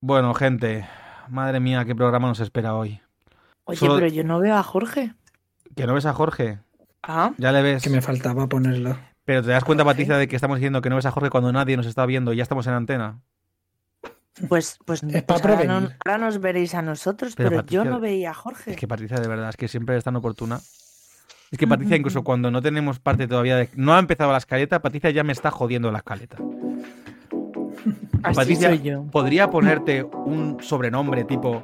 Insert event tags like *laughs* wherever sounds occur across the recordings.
Bueno, gente, madre mía, qué programa nos espera hoy. Oye, Solo- pero yo no veo a Jorge. ¿Que no ves a Jorge? Ah, Ya le ves. Que me faltaba ponerlo. Pero te das cuenta, Jorge. Patricia, de que estamos diciendo que no ves a Jorge cuando nadie nos está viendo y ya estamos en antena. pues, pues, Es pues ahora, no- ahora nos veréis a nosotros, Pero, pero, Patricia, yo no veía a Jorge. Es que Patricia, de verdad, es que siempre es tan oportuna. Es que *laughs* Patricia, incluso cuando no tenemos parte todavía de... No ha empezado la escaleta, Patricia ya me está jodiendo la escaleta. Así Patricia, soy yo. ¿podría ponerte un sobrenombre tipo...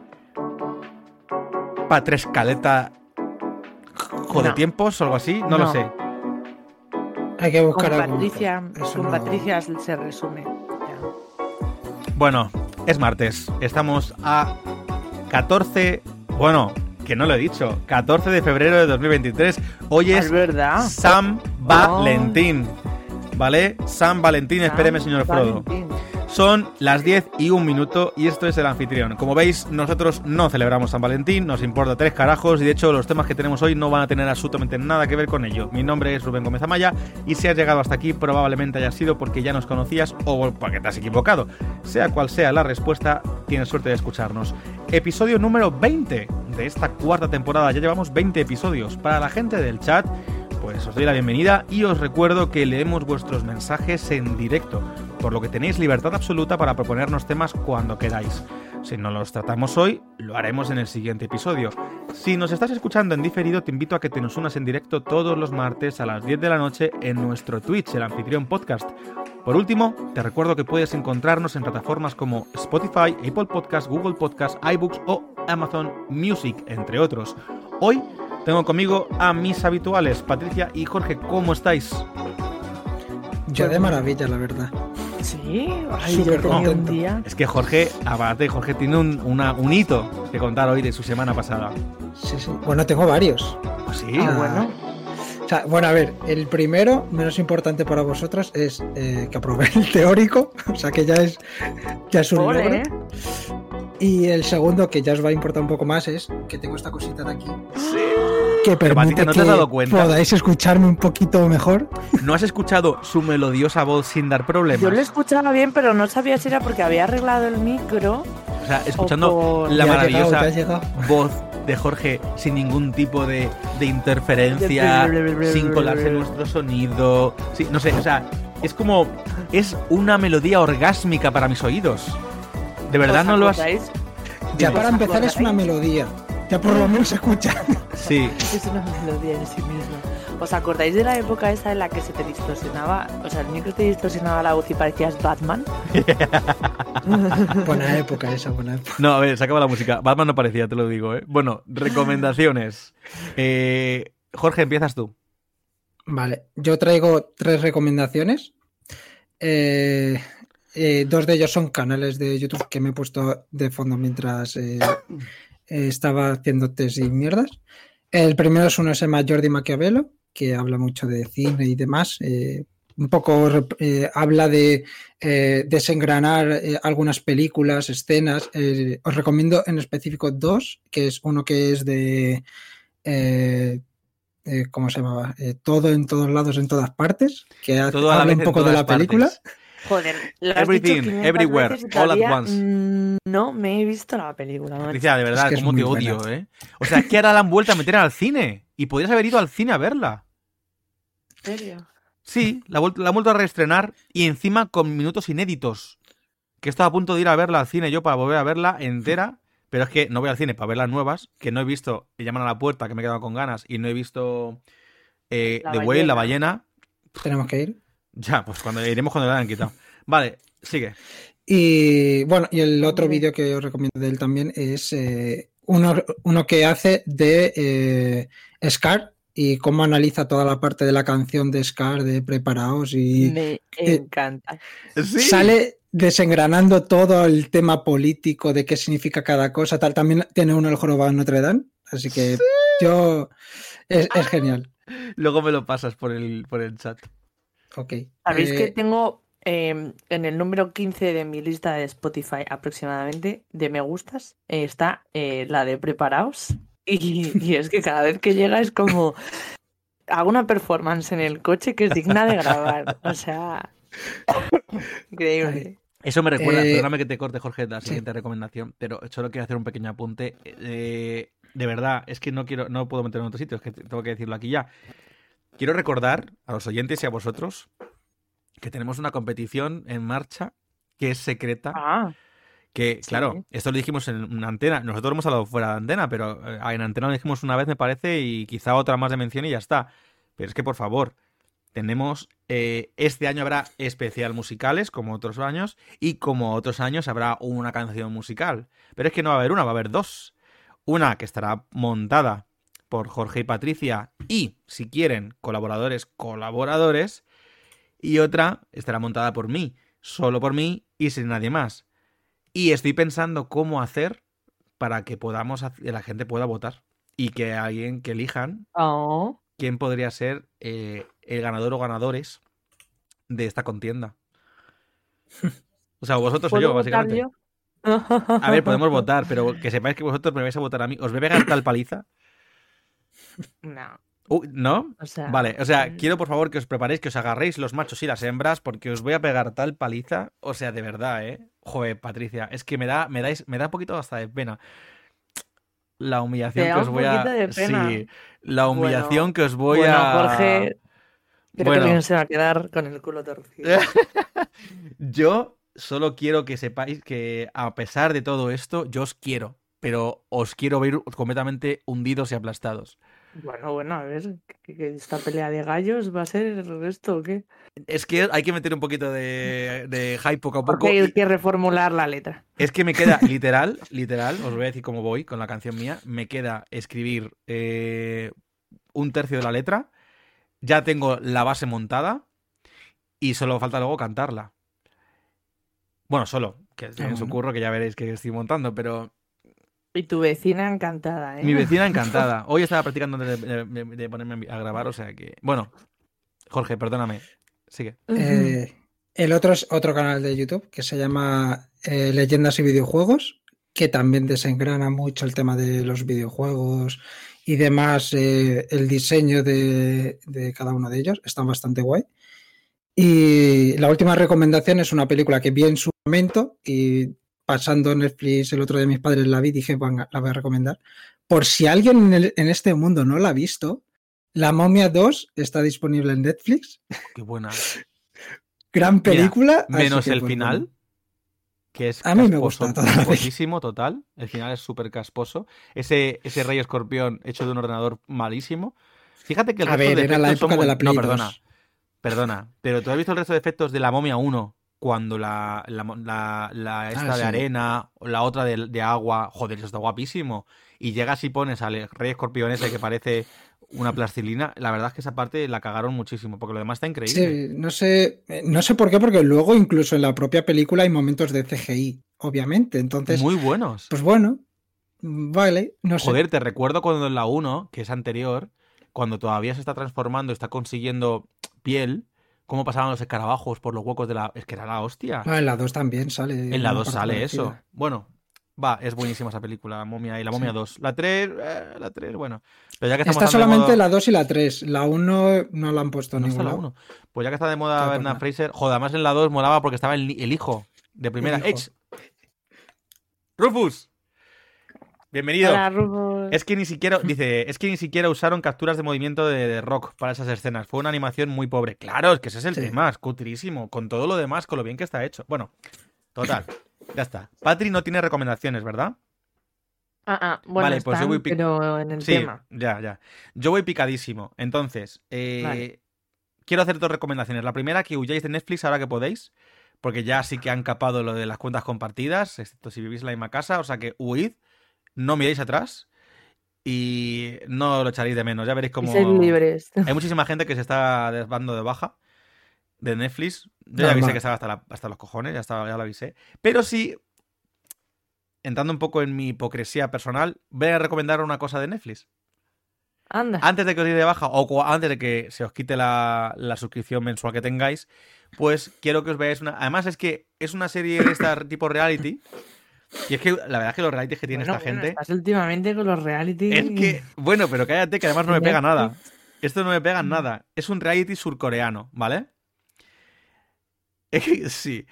Patrescaleta Jode No. tiempos o algo así? No, lo sé. Hay que Con buscar algo Patricia, mejor. Eso con no- Patricia se resume. Ya. Bueno, es martes. Estamos a 14... Bueno, que no lo he dicho. 14 de febrero de 2023. Hoy Es es verdad. San Valentín. ¿Vale? San Valentín, espéreme, señor Frodo. Valentín. Son las 10 y un minuto y esto es el anfitrión. Como veis, nosotros no celebramos San Valentín, nos importa tres carajos y de hecho los temas que tenemos hoy no van a tener absolutamente nada que ver con ello. Mi nombre es Rubén Gómez Amaya y si has llegado hasta aquí probablemente haya sido porque ya nos conocías o porque te has equivocado. Sea cual sea la respuesta, tienes suerte de escucharnos. Episodio número 20 de esta cuarta temporada. Ya llevamos 20 episodios. Para la gente del chat, pues os doy la bienvenida y os recuerdo que leemos vuestros mensajes en directo, por lo que tenéis libertad absoluta para proponernos temas cuando queráis. Si no los tratamos hoy, lo haremos en el siguiente episodio. Si nos estás escuchando en diferido, te invito a que te nos unas en directo todos los martes a las 10 de la noche en nuestro Twitch, el Anfitrión Podcast. Por último, te recuerdo que puedes encontrarnos en plataformas como Spotify, Apple Podcast, Google Podcast, iBooks o Amazon Music, entre otros. Hoy tengo conmigo a mis habituales, Patricia y Jorge, ¿cómo estáis? Yo de maravilla, la verdad. Sí, ay, Súper yo un día. Es que Jorge, aparte, Jorge tiene un, una- un hito que contar hoy de su semana pasada. Sí, sí. Bueno, tengo varios. Pues sí. Ah, Ah. bueno. O sea, bueno, a ver, el primero, menos importante para vosotras, es eh, que aprobé el teórico. *laughs* O sea, que ya es, ya es un Ole, logro. Y el segundo, que ya os va a importar un poco más, es que tengo esta cosita de aquí. Que permite ¿no te has que dado cuenta? podáis escucharme un poquito mejor. ¿No has escuchado su melodiosa voz sin dar problemas? Yo lo escuchaba bien, pero no sabía si era porque había arreglado el micro. O sea, escuchando por- la maravillosa llegado, voz de Jorge sin ningún tipo de, de interferencia, sin colarse nuestro sonido. Sí, no sé, o sea, es como. Es una melodía orgásmica para mis oídos. ¿De verdad ¿Os no lo has.? Ya ¿Os para empezar es una melodía. Ya por lo menos se escucha. Sí. Es una melodía en sí misma. ¿Os acordáis de la época esa en la que se te distorsionaba? O sea, el micro te distorsionaba la voz y parecías Batman. *laughs* buena época esa, buena época. No, a ver, se acaba la música. Batman no parecía, te lo digo, ¿eh? Bueno, recomendaciones. *laughs* Eh, Jorge, empiezas tú. Vale, yo traigo tres recomendaciones. Eh, eh, dos de ellos son canales de YouTube que me he puesto de fondo mientras eh, eh, estaba haciendo test y mierdas. El primero es uno que se llama Jordi Maquiavelo, que habla mucho de cine y demás. eh, un poco eh, habla de desengranar algunas películas, escenas. os recomiendo en específico dos, que es uno que es de... ¿Cómo se llamaba? Todo en todos lados, en todas partes, que Todo habla un poco de la película. Joder, lo has Everything, dicho 500 everywhere, all at once. mm, No me he visto la película. Patricia, de verdad, Es que cómo te odio, buena. ¿eh? O sea, es que ahora la han vuelto a meter al cine. Y podrías haber ido al cine a verla. ¿En serio? Sí, la, la han vuelto a reestrenar y encima con minutos inéditos. Que estaba a punto de ir a verla al cine yo para volver a verla entera. Pero es que no voy al cine para ver las nuevas, que no he visto, me llaman a la puerta, que me he quedado con ganas, y no he visto eh, The Whale, la ballena. ballena. Tenemos que ir. Ya, pues cuando iremos cuando la hayan quitado. Vale, sigue. Y bueno, y el otro vídeo que os recomiendo de él también es eh, uno, uno que hace de eh, Scar y cómo analiza toda la parte de la canción de Scar de Preparaos y Me encanta. Sí. sale desengranando todo el tema político de qué significa cada cosa. Tal. También tiene uno el jorobado en Notre Dame, así que yo es, es genial. Luego me lo pasas por el, por el chat. Ok. Sabéis Eh, que tengo eh, en el número 15 de mi lista de Spotify aproximadamente de me gustas eh, está eh, la de preparaos *laughs* y, y es que cada vez que llega es como hago una performance en el coche que es digna de grabar o sea *laughs* increíble Eso me recuerda, Eh, perdóname que te corte, Jorge, la sí. siguiente recomendación, pero solo quiero hacer un pequeño apunte. Eh, de verdad, es que no quiero, no puedo meterlo en otro sitio, es que tengo que decirlo aquí ya. Quiero recordar a los oyentes y a vosotros que tenemos una competición en marcha que es secreta. Ah, Que, Sí. claro, esto lo dijimos en una antena. Nosotros hemos hablado fuera de antena, pero eh, en antena lo dijimos una vez, me parece, y quizá otra más de mención y ya está. Pero es que, por favor, tenemos. eh, este año habrá especial musicales, como otros años, y como otros años habrá una canción musical. Pero es que no va a haber una, va a haber dos. Una que estará montada por Jorge y Patricia, y, si quieren, colaboradores, colaboradores. Y otra estará montada por mí, solo por mí y sin nadie más. Y estoy pensando cómo hacer para que podamos la gente pueda votar y que alguien que elijan oh. quién podría ser eh, el ganador o ganadores de esta contienda. *laughs* O sea, vosotros o ¿Puedo yo, básicamente. yo? *laughs* A ver, podemos votar, pero que sepáis que vosotros me vais a votar a mí. ¿Os voy a pegar tal paliza? No, Uh, ¿No? o sea. Vale, o sea, mm, quiero por favor que os preparéis, que os agarréis los machos y las hembras, porque os voy a pegar tal paliza. O sea, de verdad, ¿eh? Joder, Patricia, es que me da, me dais, me da un poquito hasta de pena. La humillación que os voy a. poquito de pena. Sí, la humillación Bueno, que os voy bueno, a. Jorge, creo Bueno. que se va a quedar con el culo torcido. *laughs* Yo solo quiero que sepáis que a pesar de todo esto, yo os quiero, pero os quiero ver completamente hundidos y aplastados. Bueno, bueno, a ver, esta pelea de gallos va a ser esto o qué? Es que hay que meter un poquito de, de hype poco a poco. Porque hay que reformular la letra. Es que me queda, literal, literal, os voy a decir cómo voy con la canción mía. Me queda escribir eh, un tercio de la letra. Ya tengo la base montada. Y solo falta luego cantarla. Bueno, solo, que tiene su bueno. curro, que ya veréis que estoy montando, pero Y tu vecina encantada, ¿eh? mi *laughs* vecina encantada. Hoy estaba practicando antes de, de- de ponerme a grabar, o sea que. Bueno, Jorge, perdóname. Sigue. Eh, el otro es otro canal de YouTube que se llama eh, Leyendas y Videojuegos, que también desengrana mucho el tema de los videojuegos y demás, eh, el diseño de, de cada uno de ellos. Están bastante guay. Y la última recomendación es una película que vi en su momento y pasando Netflix el otro de mis padres la vi, dije, "Venga, la voy a recomendar. Por si alguien en, el- en este mundo no la ha visto, La momia 2 está disponible en Netflix. Qué buena. Gran película. Menos el pues, final, que es A mí me gusta casposísimo, total. El final es súper casposo. Ese, ese rey escorpión hecho de un ordenador malísimo. Fíjate que el A resto ver, de era la son época de la Play No, perdona. 2. Perdona. Pero tú has visto el resto de efectos de la momia 1 cuando la, la, la- la esta Ah, de sí. arena o la otra de, de agua. Joder, eso está guapísimo. Y llegas y pones al rey escorpión ese que parece una plastilina. La verdad es que esa parte la cagaron muchísimo porque lo demás está increíble. Sí, no sé, eh, no sé por qué, porque luego incluso en la propia película hay momentos de CGI, obviamente. Entonces, Muy buenos. pues bueno, vale, no sé. Joder, te recuerdo cuando en la 1, que es anterior, cuando todavía se está transformando, está consiguiendo piel, cómo pasaban los escarabajos por los huecos de la... Es que era la hostia. Ah, en la 2 también sale. en la una 2 parte sale eso. Bueno, va, es buenísima esa película, la momia y la momia Sí. 2. La 3, eh, la 3, bueno. Pero ya que Está solamente moda- la 2 y la 3. La 1 no la han puesto No la. 1. Pues ya que está de moda Bernard Fraser, joder, además en la 2 molaba porque estaba el, el hijo de primera. hijo. ¡Ech! ¡Rufus! Bienvenido. Hola, Rufus. Es que ni siquiera, dice, es que ni siquiera usaron capturas de movimiento de, de rock para esas escenas. Fue una animación muy pobre. Claro, es que ese es el Sí. tema, es cutrísimo. Con todo lo demás, con lo bien que está hecho. Bueno, total. ya está. Patri no tiene recomendaciones, ¿verdad? Ah, ah, bueno, Vale, pues yo voy pic- pero en el sí, tema. ya, ya. Yo voy picadísimo. Entonces, eh, Vale. quiero hacer dos recomendaciones. La primera, que huyáis de Netflix ahora que podéis. Porque ya sí que han capado lo de las cuentas compartidas, excepto si vivís en la misma casa. O sea que huid, no miréis atrás y no lo echaréis de menos. Ya veréis cómo. ser libres. Hay muchísima gente que se está dando de baja de Netflix. Yo ya avisé que estaba hasta, la- hasta los cojones, ya, estaba, ya lo avisé. Pero sí, entrando un poco en mi hipocresía personal, voy a recomendar una cosa de Netflix. Anda. Antes de que os deis de baja o antes de que se os quite la, la suscripción mensual que tengáis, pues quiero que os veáis una... Además es que es una serie de esta *coughs* tipo reality. Y es que la verdad es que los realities que tiene Bueno, esta bueno, gente... estás últimamente con los reality. Es que, bueno, pero cállate, que además no me pega nada. Esto no me pega en nada. Es un reality surcoreano, ¿vale? Es que, sí.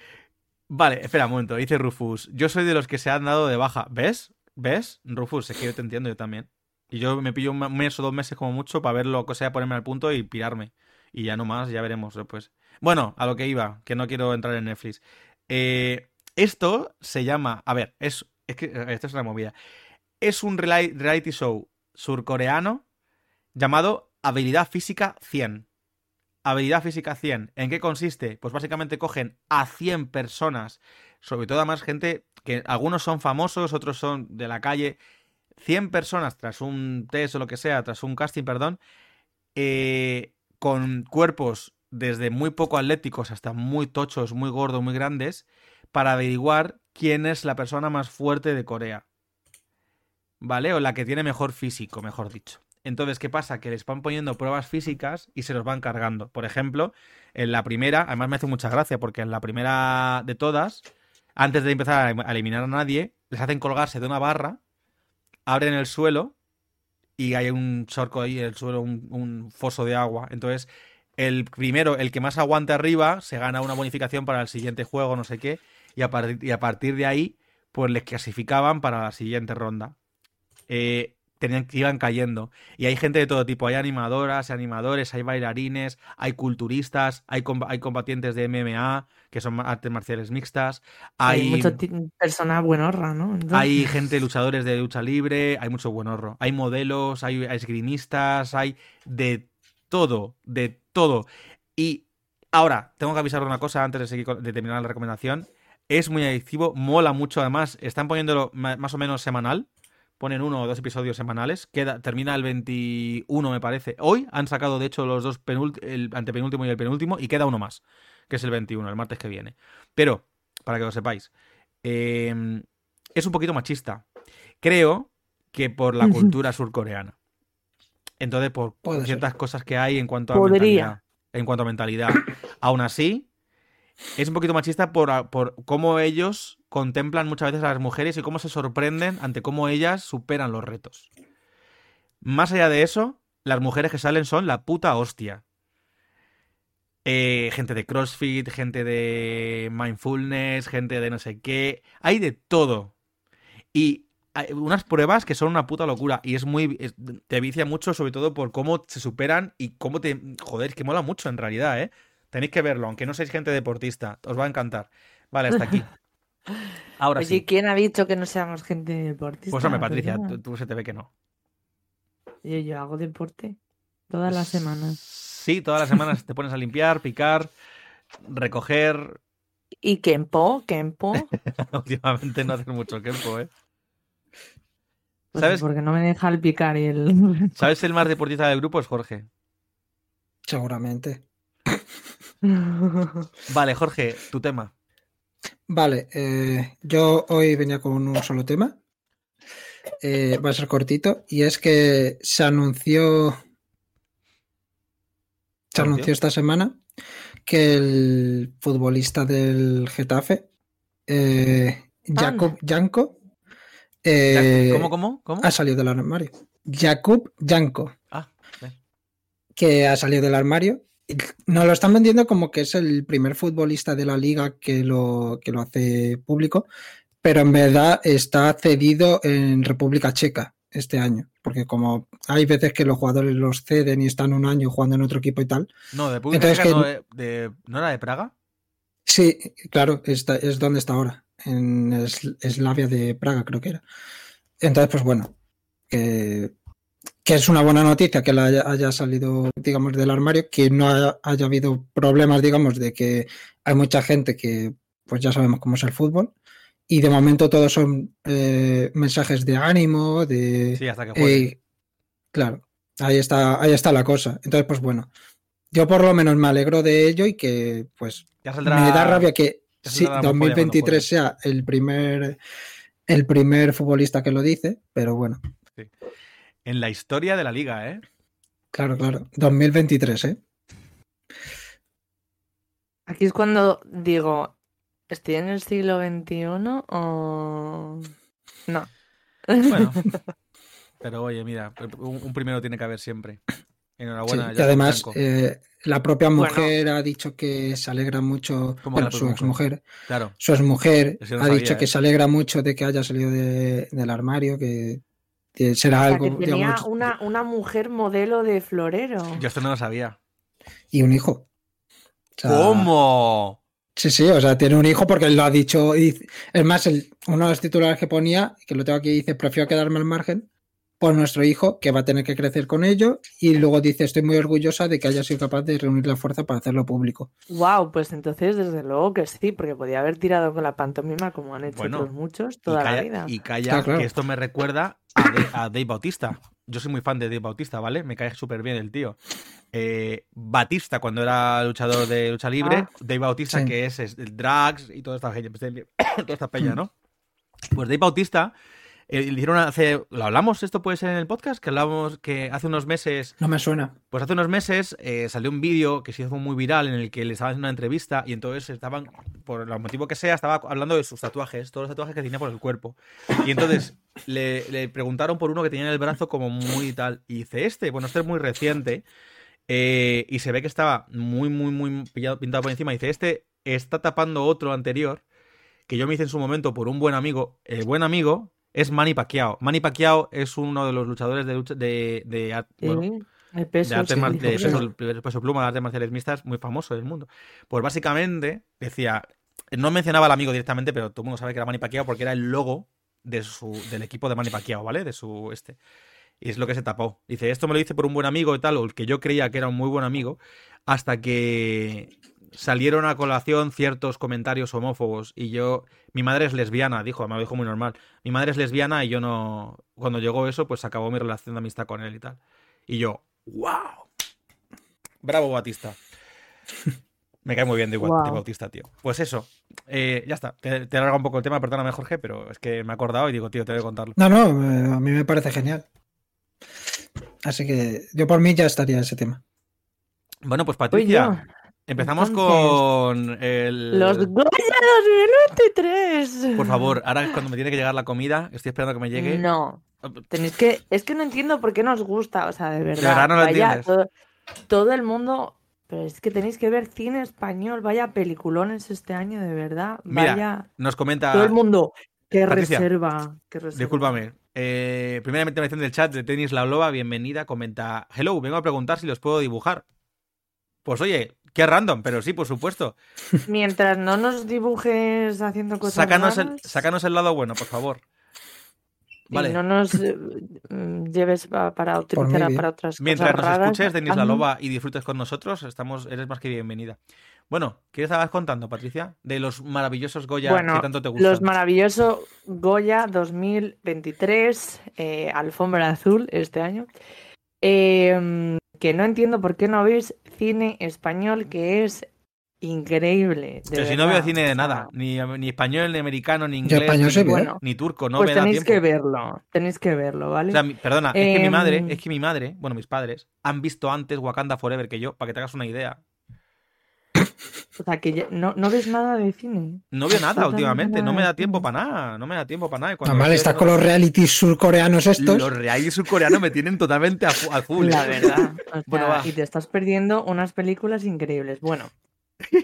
Vale, espera un momento, dice Rufus. Yo soy de los que se han dado de baja. ¿Ves? ¿Ves? Rufus, es que yo te entiendo yo también. Y yo me pillo un mes o dos meses como mucho para verlo, o sea, ponerme al punto y pirarme. Y ya no más, ya veremos después. Bueno, a lo que iba, que no quiero entrar en Netflix. Eh, esto se llama. A ver, es, es que esto es una movida. Es un reality show surcoreano llamado Habilidad Física 100. Habilidad Física 100. ¿En qué consiste? Pues básicamente cogen a 100 personas, sobre todo más gente que algunos son famosos, otros son de la calle. 100 personas tras un test o lo que sea, tras un casting, perdón, eh, con cuerpos desde muy poco atléticos hasta muy tochos, muy gordos, muy grandes, para averiguar quién es la persona más fuerte de Corea. ¿Vale? O la que tiene mejor físico, mejor dicho. Entonces, ¿qué pasa? Que les van poniendo pruebas físicas y se los van cargando. Por ejemplo, en la primera, además me hace mucha gracia porque en la primera de todas, antes de empezar a eliminar a nadie, les hacen colgarse de una barra, abren el suelo y hay un surco ahí en el suelo, un, foso de agua. Entonces, el primero, el que más aguante arriba, se gana una bonificación para el siguiente juego, no sé qué, y a, y a partir de ahí, pues les clasificaban para la siguiente ronda. Eh, tenían, iban cayendo. Y hay gente de todo tipo, hay animadoras, animadores, hay bailarines, hay culturistas, hay, hay combatientes de MMA, que son artes marciales mixtas, hay... hay mucho personas buenorra, ¿no? Hay *laughs* gente, luchadores de lucha libre, hay mucho buenorro. Hay modelos, hay esgrimistas, hay de todo, de todo. Y ahora, tengo que avisar una cosa antes de, seguir, de terminar la recomendación. Es muy adictivo, mola mucho además. Están poniéndolo más o menos semanal ponen uno o dos episodios semanales. Queda, termina el 21, me parece. Hoy han sacado, de hecho, los dos el antepenúltimo y el penúltimo, y queda uno más, que es el 21, el martes que viene. Pero, para que lo sepáis, em, es un poquito machista. Creo que por la cultura surcoreana. Entonces, por, ciertas cosas que hay en cuanto a mentalidad. En cuanto a mentalidad. Aún así, es un poquito machista por, por cómo ellos contemplan muchas veces a las mujeres y cómo se sorprenden ante cómo ellas superan los retos. Más allá de eso, las mujeres que salen son la puta hostia. Eh, gente de CrossFit, gente de mindfulness, gente de no sé qué. Hay de todo. Y hay unas pruebas que son una puta locura. Y es muy. te vicia mucho, sobre todo por cómo se superan y cómo te. Joder, que mola mucho en realidad, ¿eh? Tenéis que verlo, aunque no seáis gente deportista. Os va a encantar. Vale, hasta aquí. *laughs* Ahora Oye, ¿quién ha dicho que no seamos gente deportista? Pues hombre, Patricia, tú, se te ve que no. Yo, yo hago deporte todas las semanas. Sí, todas las semanas te pones a limpiar, picar, recoger. ¿Y Kempo? ¿Kempo? *laughs* Últimamente no haces mucho Kempo, ¿eh? Pues ¿Sabes? Porque no me deja el picar y el. ¿Sabes el más deportista del grupo? Es Jorge. Seguramente. *laughs* vale, Jorge, tu tema. Vale, eh, yo hoy venía con un solo tema. Eh, va a ser cortito. Y es que se anunció. Se anunció esta semana que el futbolista del Getafe, eh, Jacob Janko, ¿Cómo, cómo, cómo? Ha salido del armario. Jakub Janko. Ah, Que ha salido del armario nos lo están vendiendo como que es el primer futbolista de la liga que lo, que lo hace público, pero en verdad está cedido en República Checa este año, porque como hay veces que los jugadores los ceden y están un año jugando en otro equipo y tal. No, de República Checa no, era de Praga? Sí, claro, es donde está ahora, en Eslavia de Praga creo que era. Entonces, pues bueno, que que es una buena noticia que la haya, salido, digamos, del armario, que no haya, habido problemas, digamos, de que hay mucha gente que, pues ya sabemos cómo es el fútbol, y de momento todos son eh, mensajes de ánimo, de... Sí, hasta que eh, claro, ahí está, ahí está la cosa. Entonces, pues bueno, yo por lo menos me alegro de ello y que, pues, me da rabia que sí, 2023 sea el primer, el primer futbolista que lo dice, pero bueno. En la historia de la liga, ¿eh? Claro, claro. 2023, ¿eh? Aquí es cuando digo, ¿estoy en el siglo XXI o no? Bueno, *laughs* pero oye, mira, un, primero tiene que haber siempre. Enhorabuena. Sí, y además, eh, la propia Bueno. mujer ha dicho que se alegra mucho, ¿Cómo bueno, su exmujer, Claro. su exmujer no ha sabía, dicho que ¿eh? se alegra mucho de que haya salido de- del armario, que será O sea, algo, que tenía digamos, una, una mujer modelo de florero. Yo esto no lo sabía. y un hijo. O sea, ¿Cómo? Sí, sí, o sea, tiene un hijo porque él lo ha dicho. y- es más, el- uno de los titulares que ponía, que lo tengo aquí, dice, prefiero quedarme al margen por nuestro hijo, que va a tener que crecer con ello. Y luego dice, estoy muy orgullosa de que haya sido capaz de reunir la fuerza para hacerlo público. Wow, pues entonces desde luego que sí, porque podía haber tirado con la pantomima como han hecho Bueno, otros muchos toda la vida. y calla, claro. que esto me recuerda a, De- a Dave Bautista. Yo soy muy fan de Dave Bautista, ¿vale? Me cae súper bien el tío. Eh, Batista, cuando era luchador de lucha libre, Ah. Dave Bautista, Sí. que es, es el drags y toda esta, peña- *coughs* toda esta Mm. peña, ¿no? Pues Dave Bautista, le dijeron hace. ¿Lo hablamos? ¿Esto puede ser en el podcast? Que hablamos que hace unos meses No me suena. pues hace unos meses eh, salió un vídeo que se hizo muy viral en el que le estaban haciendo una entrevista y entonces estaban, por el motivo que sea, estaba hablando de sus tatuajes, todos los tatuajes que tenía por el cuerpo. Y entonces le, le preguntaron por uno que tenía en el brazo como muy tal. Y dice, este, bueno, este es muy reciente. eh, y se ve que estaba muy, muy, muy pillado- pintado por encima. Dice, este está tapando otro anterior que yo me hice en su momento por un buen amigo. El buen amigo es Manny Pacquiao. Manny Pacquiao es uno de los luchadores de lucha de, de art- bueno, de mar- peso, de peso pluma de artes marciales mixtas muy famoso del mundo. Pues básicamente decía, no mencionaba al amigo directamente, pero todo el mundo sabe que era Manny Pacquiao porque era el logo de su, del equipo de Manny Pacquiao, ¿vale? De su este. Y es lo que se tapó. Dice, esto me lo hice por un buen amigo y tal, o el que yo creía que era un muy buen amigo, hasta que salieron a colación ciertos comentarios homófobos y yo, mi madre es lesbiana, dijo, me lo dijo muy normal. Mi madre es lesbiana y yo no, cuando llegó eso, pues acabó mi relación de amistad con él y tal. Y yo, wow. Bravo Batista. *laughs* Me cae muy bien de, Guau. de Bautista, tío. Pues eso, eh, ya está. Te, te alarga un poco el tema, perdóname Jorge, pero es que me he acordado y digo, tío, te voy a contarlo. No, no, eh, a mí me parece genial. Así que yo por mí ya estaría ese tema. Bueno, pues Patricia, yo. Empezamos Entonces, con el... Los Goya 2023. Por favor, ahora es cuando me tiene que llegar la comida, estoy esperando que me llegue. No, tenéis que. Es que no entiendo por qué nos gusta, o sea, de verdad. verdad no lo vaya, entiendes. todo, todo el mundo. Pero es que tenéis que ver cine español, vaya peliculones este año, de verdad. Mira, Vaya. Nos comenta... Todo el mundo. Qué Patricia, reserva. Qué reserva. Discúlpame. Eh, primeramente me del chat de Tenis La Loba, bienvenida, comenta, hello, vengo a preguntar si los puedo dibujar. Pues oye, qué random, pero sí, por supuesto. Mientras no nos dibujes haciendo cosas Sácanos el, raras sácanos el lado bueno, por favor. y Vale. no nos eh, lleves pa- para utilizar para otras Mientras cosas nos raras, escuches, Denis La Loba, y disfrutes con nosotros, estamos, eres más que bienvenida. Bueno, ¿qué estabas contando, Patricia? De los maravillosos Goya Bueno, que tanto te gustan. Los maravillosos Goya 2023, eh, alfombra azul este año. Eh, que no entiendo por qué no veis cine español que es increíble. de Pero si no veo cine de nada, ni, ni español, ni americano, ni Yo inglés, español ni. Bueno, ni turco, no pues me tenéis que verlo, tenéis que verlo, ¿vale? O sea, mi- perdona, es que mi Em, madre, es que mi madre, bueno, mis padres, han visto antes Wakanda Forever que yo, para que te hagas una idea. O sea, que ya- no, no ves nada de cine. No veo nada Absolutamente últimamente, no me nada da de tiempo para nada, no me da tiempo para nada. Cuando Normal, estás con los realities surcoreanos estos. Los reality surcoreanos me tienen totalmente a, fu- a full. La verdad. *laughs* o sea, Bueno, va. y te estás perdiendo unas películas increíbles. Bueno.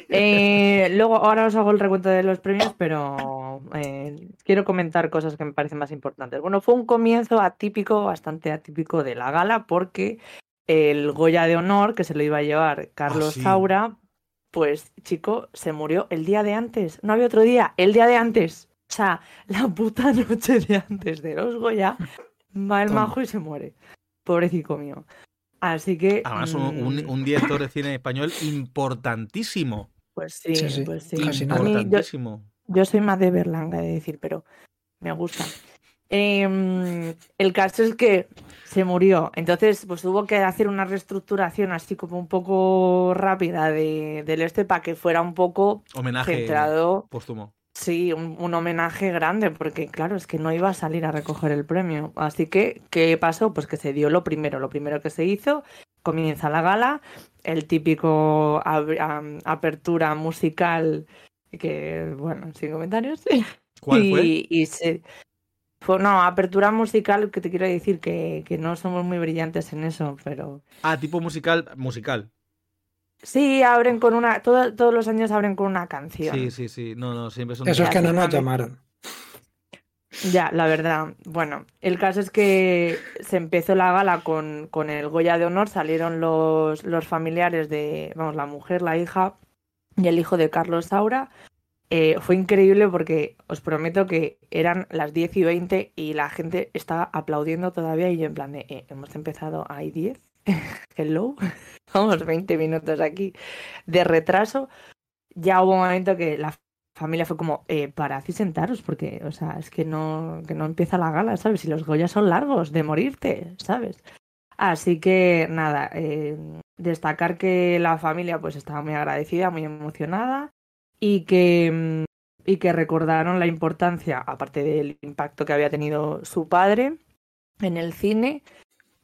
eh, *laughs* luego, ahora os hago el recuento de los premios, pero eh, quiero comentar cosas que me parecen más importantes. Bueno, fue un comienzo atípico, bastante atípico de la gala, porque el Goya de Honor, que se lo iba a llevar Carlos sí. Saura, pues, chico, se murió el día de antes. No había otro día, el día de antes. O sea, *laughs* la puta noche de antes de los Goya, va el Toma. majo y se muere. Pobrecito mío. Así que. Además, un, un- mm, un director de cine español importantísimo. Pues sí, Sí, sí, pues sí. casi A nada. mí, yo, Importantísimo. yo soy más de Berlanga, de decir, pero me gusta. Em, el caso es que se murió. Entonces, pues hubo que hacer una reestructuración así como un poco rápida de, del este para que fuera un poco Homenaje centrado. póstumo. Sí, un, un homenaje grande, porque claro, es que no iba a salir a recoger el premio. Así que, ¿qué pasó? Pues que se dio lo primero, lo primero que se hizo, comienza la gala, el típico apertura musical, que, bueno, sin comentarios. ¿Cuál *laughs* y, fue? y se... Fue, no, apertura musical, que te quiero decir que, que no somos muy brillantes en eso, pero... Ah, tipo musical, musical. Sí, abren con una. todo- todos los años abren con una canción. Sí, sí, sí. No, no, siempre son... Eso es que no nos llamaron. Ya, la verdad. Bueno, el caso es que se empezó la gala con, con el Goya de Honor, salieron los, los familiares de, vamos, la mujer, la hija y el hijo de Carlos Saura. Eh, fue increíble porque os prometo que eran las 10 y 20 y la gente estaba aplaudiendo todavía y yo en plan de, eh, hemos empezado, hay 10, *laughs* hello, *laughs* vamos 20 minutos aquí de retraso. Ya hubo un momento que la familia fue como, eh, parad y sentaros, porque, o sea, es que no, que no empieza la gala, ¿sabes? Y los Goya son largos, de morirte, ¿sabes? Así que, nada, eh, destacar que la familia pues estaba muy agradecida, muy emocionada y que, mm, y que recordaron la importancia, aparte del impacto que había tenido su padre en el cine,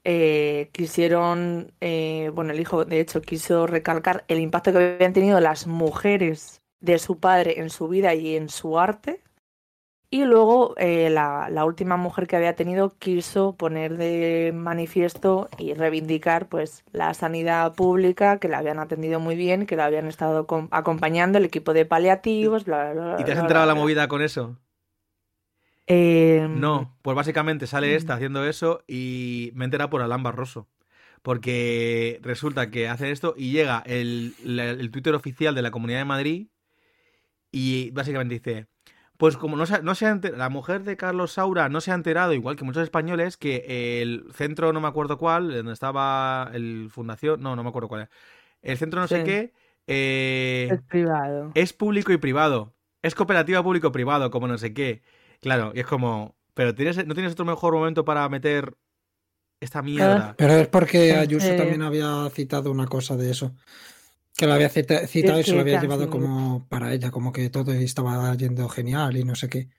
eh, quisieron, eh, bueno, el hijo de hecho quiso recalcar el impacto que habían tenido las mujeres de su padre en su vida y en su arte. Y luego eh, la, la última mujer que había tenido quiso poner de manifiesto y reivindicar pues la sanidad pública, que la habían atendido muy bien, que la habían estado com- acompañando, el equipo de paliativos, bla, bla, bla. ¿Y te has bla, enterado bla, la movida con eso? Eh, No, pues básicamente sale esta Mm. haciendo eso y me he enterado por Alán Barroso. Porque resulta que hace esto y llega el Twitter oficial de la Comunidad de Madrid y básicamente dice, pues como no se, ha- no se ha enter- la mujer de Carlos Saura no se ha enterado, igual que muchos españoles, que el centro, no me acuerdo cuál, donde estaba el fundación, no, no me acuerdo cuál era, el centro no sé qué, eh, Es privado. es público y privado. Es cooperativa público-privado, como no sé qué. Claro, y es como, pero tienes, ¿no tienes otro mejor momento para meter esta mierda? Pero es porque Ayuso eh. también había citado una cosa de eso. Que lo había cita- citado y se lo había llevado como para ella, como que todo estaba yendo genial y no sé qué.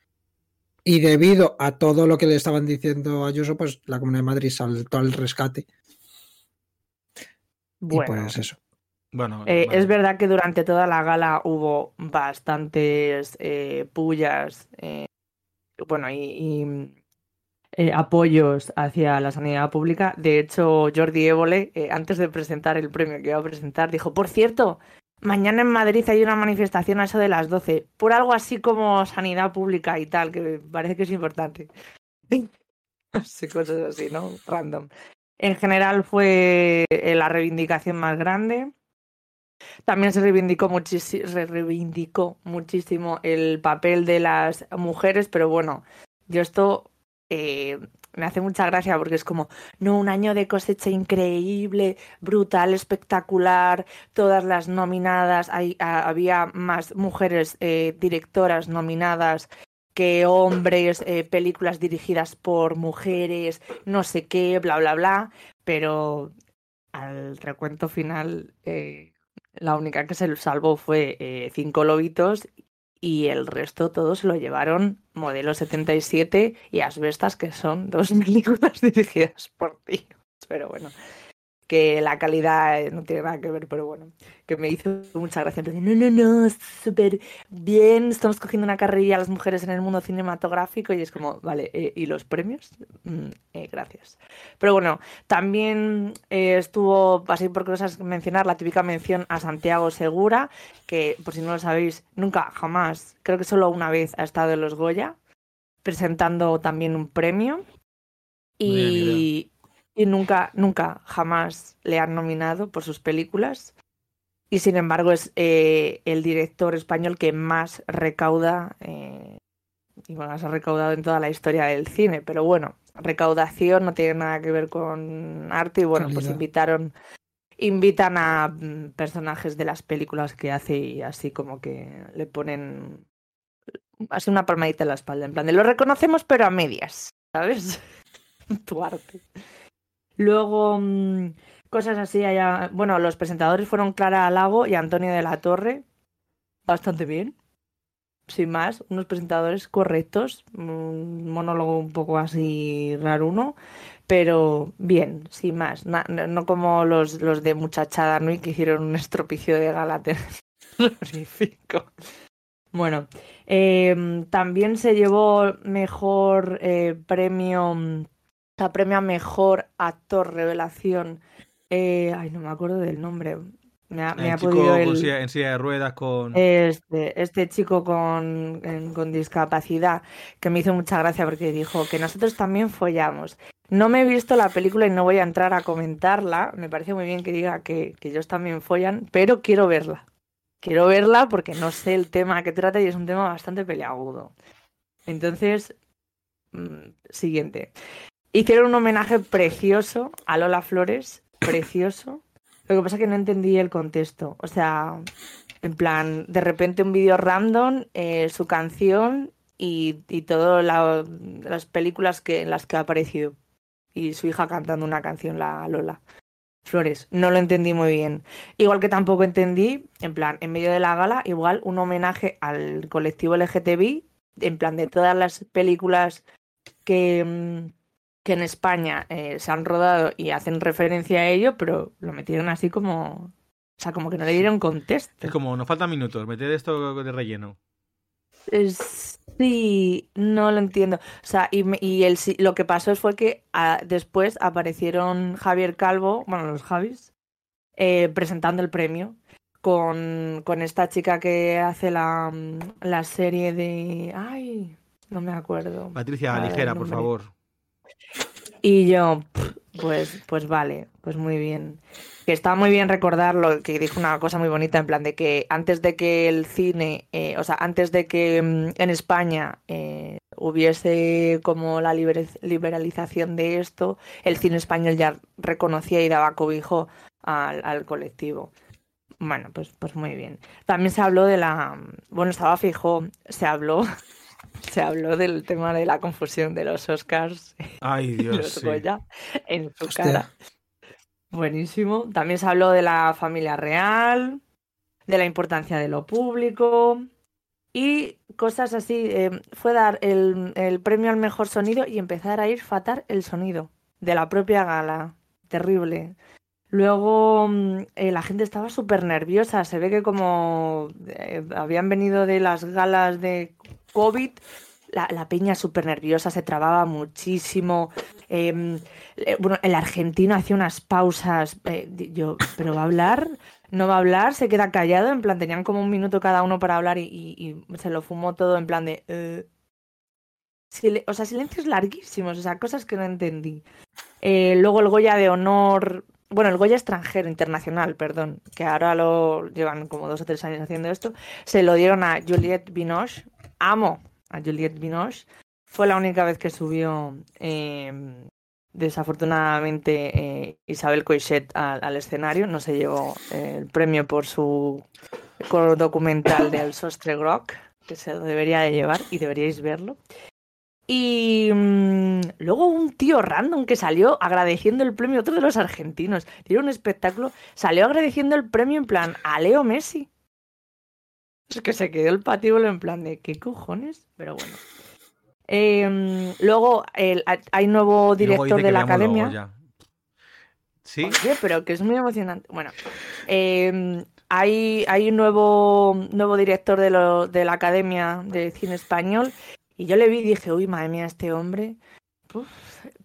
Y debido a todo lo que le estaban diciendo a Ayuso, pues la Comunidad de Madrid saltó al rescate. Bueno, Y pues eso. Bueno, Eh, vale. Es verdad que durante toda la gala hubo bastantes eh, pullas, eh, bueno, y, y, eh, apoyos hacia la sanidad pública. De hecho, Jordi Évole, eh, antes de presentar el premio que iba a presentar, dijo, por cierto, mañana en Madrid hay una manifestación a eso de las 12, por algo así como sanidad pública y tal, que parece que es importante. *laughs* Sí, cosas así, ¿no? Random. En general fue eh, la reivindicación más grande. También se reivindicó, se reivindicó muchísimo el papel de las mujeres, pero bueno, yo esto eh, me hace mucha gracia porque es como, no, un año de cosecha increíble, brutal, espectacular, todas las nominadas, hay, había más mujeres eh, directoras nominadas que hombres, eh, películas dirigidas por mujeres, no sé qué, bla, bla, bla, pero al recuento final... la única que se salvó fue Cinco Lobitos y el resto todos lo llevaron Modelo 77 y Asbestas, que son dos *laughs* películas dirigidas por tíos. Pero bueno, que la calidad eh, no tiene nada que ver, pero bueno, que me hizo mucha gracia. en plan de, No, no, no, súper bien, estamos cogiendo una carrilla a las mujeres en el mundo cinematográfico y es como, vale, eh, ¿y los premios? Mm, eh, gracias. Pero bueno, también eh, estuvo, así por cosas mencionar, la típica mención a Santiago Segura, que por si no lo sabéis, nunca, jamás, creo que solo una vez ha estado en los Goya, presentando también un premio. Y, y nunca, nunca, jamás le han nominado por sus películas. Y sin embargo es eh, el director español que más recauda, eh, y más ha recaudado en toda la historia del cine. Pero bueno, recaudación no tiene nada que ver con arte y bueno, pues invitaron, invitan a mm, personajes de las películas que hace y así como que le ponen así una palmadita en la espalda, en plan de lo reconocemos pero a medias, ¿sabes? *laughs* tu arte. Luego, mm, cosas así, allá, bueno, los presentadores fueron Clara Lago y Antonio de la Torre, bastante bien, sin más, unos presentadores correctos, un monólogo un poco así raruno, pero bien, sin más, no, como los, los de Muchachada Nui que hicieron un estropicio de gala terrorífico. *laughs* Bueno, em, también se llevó mejor eh, premio, o sea, premio a mejor actor revelación. eh, ay, no me acuerdo del nombre. Me ha, me El ha chico podido con el- silla- en silla de ruedas con... este, este chico con, en- con discapacidad que me hizo mucha gracia porque dijo que nosotros también follamos. No me he visto la película y no voy a entrar a comentarla. Me parece muy bien que diga que, que ellos también follan, pero quiero verla. Quiero verla porque no sé el tema que trata y es un tema bastante peleagudo. Entonces, mm, siguiente. Hicieron un homenaje precioso a Lola Flores, precioso. Lo que pasa es que no entendí el contexto. O sea, en plan, de repente un vídeo random, eh, su canción y, y todas las películas que, en las que ha aparecido. Y su hija cantando una canción, la Lola Flores. No lo entendí muy bien. Igual que tampoco entendí, en plan, en medio de la gala, igual un homenaje al colectivo LGTBI, en plan de todas las películas que, mm, que en España eh, se han rodado y hacen referencia a ello, pero lo metieron así como... O sea, como que no le dieron contexto. Es como, nos faltan minutos, meted esto de relleno. Es- Sí, no lo entiendo. O sea, y, me- y el, lo que pasó fue que ah, después aparecieron Javier Calvo, bueno, los Javis, eh, presentando el premio con, con esta chica que hace la, la serie de... Ay, no me acuerdo. Patricia, A ver, ligera, por favor. Y yo, pues, pues vale, pues muy bien. Que está muy bien recordarlo, que dijo una cosa muy bonita, en plan de que antes de que el cine, eh, o sea, antes de que mm, en España eh, hubiese como la liber- liberalización de esto, el cine español ya reconocía y daba cobijo al, al colectivo. Bueno, pues, pues muy bien. También se habló de la, bueno, estaba fijo, se habló, se habló del tema de la confusión de los Oscars *laughs* Ay, y Dios, los sí. Goya en su Hostia. cara. Buenísimo. También se habló de la familia real, de la importancia de lo público y cosas así. Eh, fue dar el, el premio al mejor sonido y empezar a ir fatal el sonido de la propia gala. Terrible. Luego mm, eh, la gente estaba súper nerviosa. Se ve que como eh, habían venido de las galas de COVID, la, peña súper nerviosa, se trababa muchísimo. Em, eh, bueno, el argentino hacía unas pausas. eh, yo, ¿pero va a hablar? ¿No va a hablar? Se queda callado. En plan, tenían como un minuto cada uno para hablar y, se lo fumó todo en plan de. eh. O sea, silencios larguísimos, o sea, cosas que no entendí. Luego el Goya de honor. Bueno, el Goya extranjero, internacional, perdón, que ahora lo llevan como dos o tres años haciendo esto. Se lo dieron a Juliette Binoche. Amo a Juliette Binoche. Fue la única vez que subió, eh, desafortunadamente, eh, Isabel Coixet al, escenario. No se llevó eh, el premio por su documental del Sostre Grock, que se lo debería de llevar y deberíais verlo. Y mm, luego un tío random que salió agradeciendo el premio, otro de los argentinos, tiene un espectáculo, salió agradeciendo el premio en plan a Leo Messi. Es que se quedó el patíbulo en plan de ¿qué cojones? Pero bueno. Em, luego el- hay nuevo director de la academia. ¿Sí? Oye, pero que es muy emocionante. Bueno, eh, hay, hay un nuevo, nuevo director de, lo- de la Academia de Cine Español y yo le vi y dije, uy, madre mía, este hombre. Uf.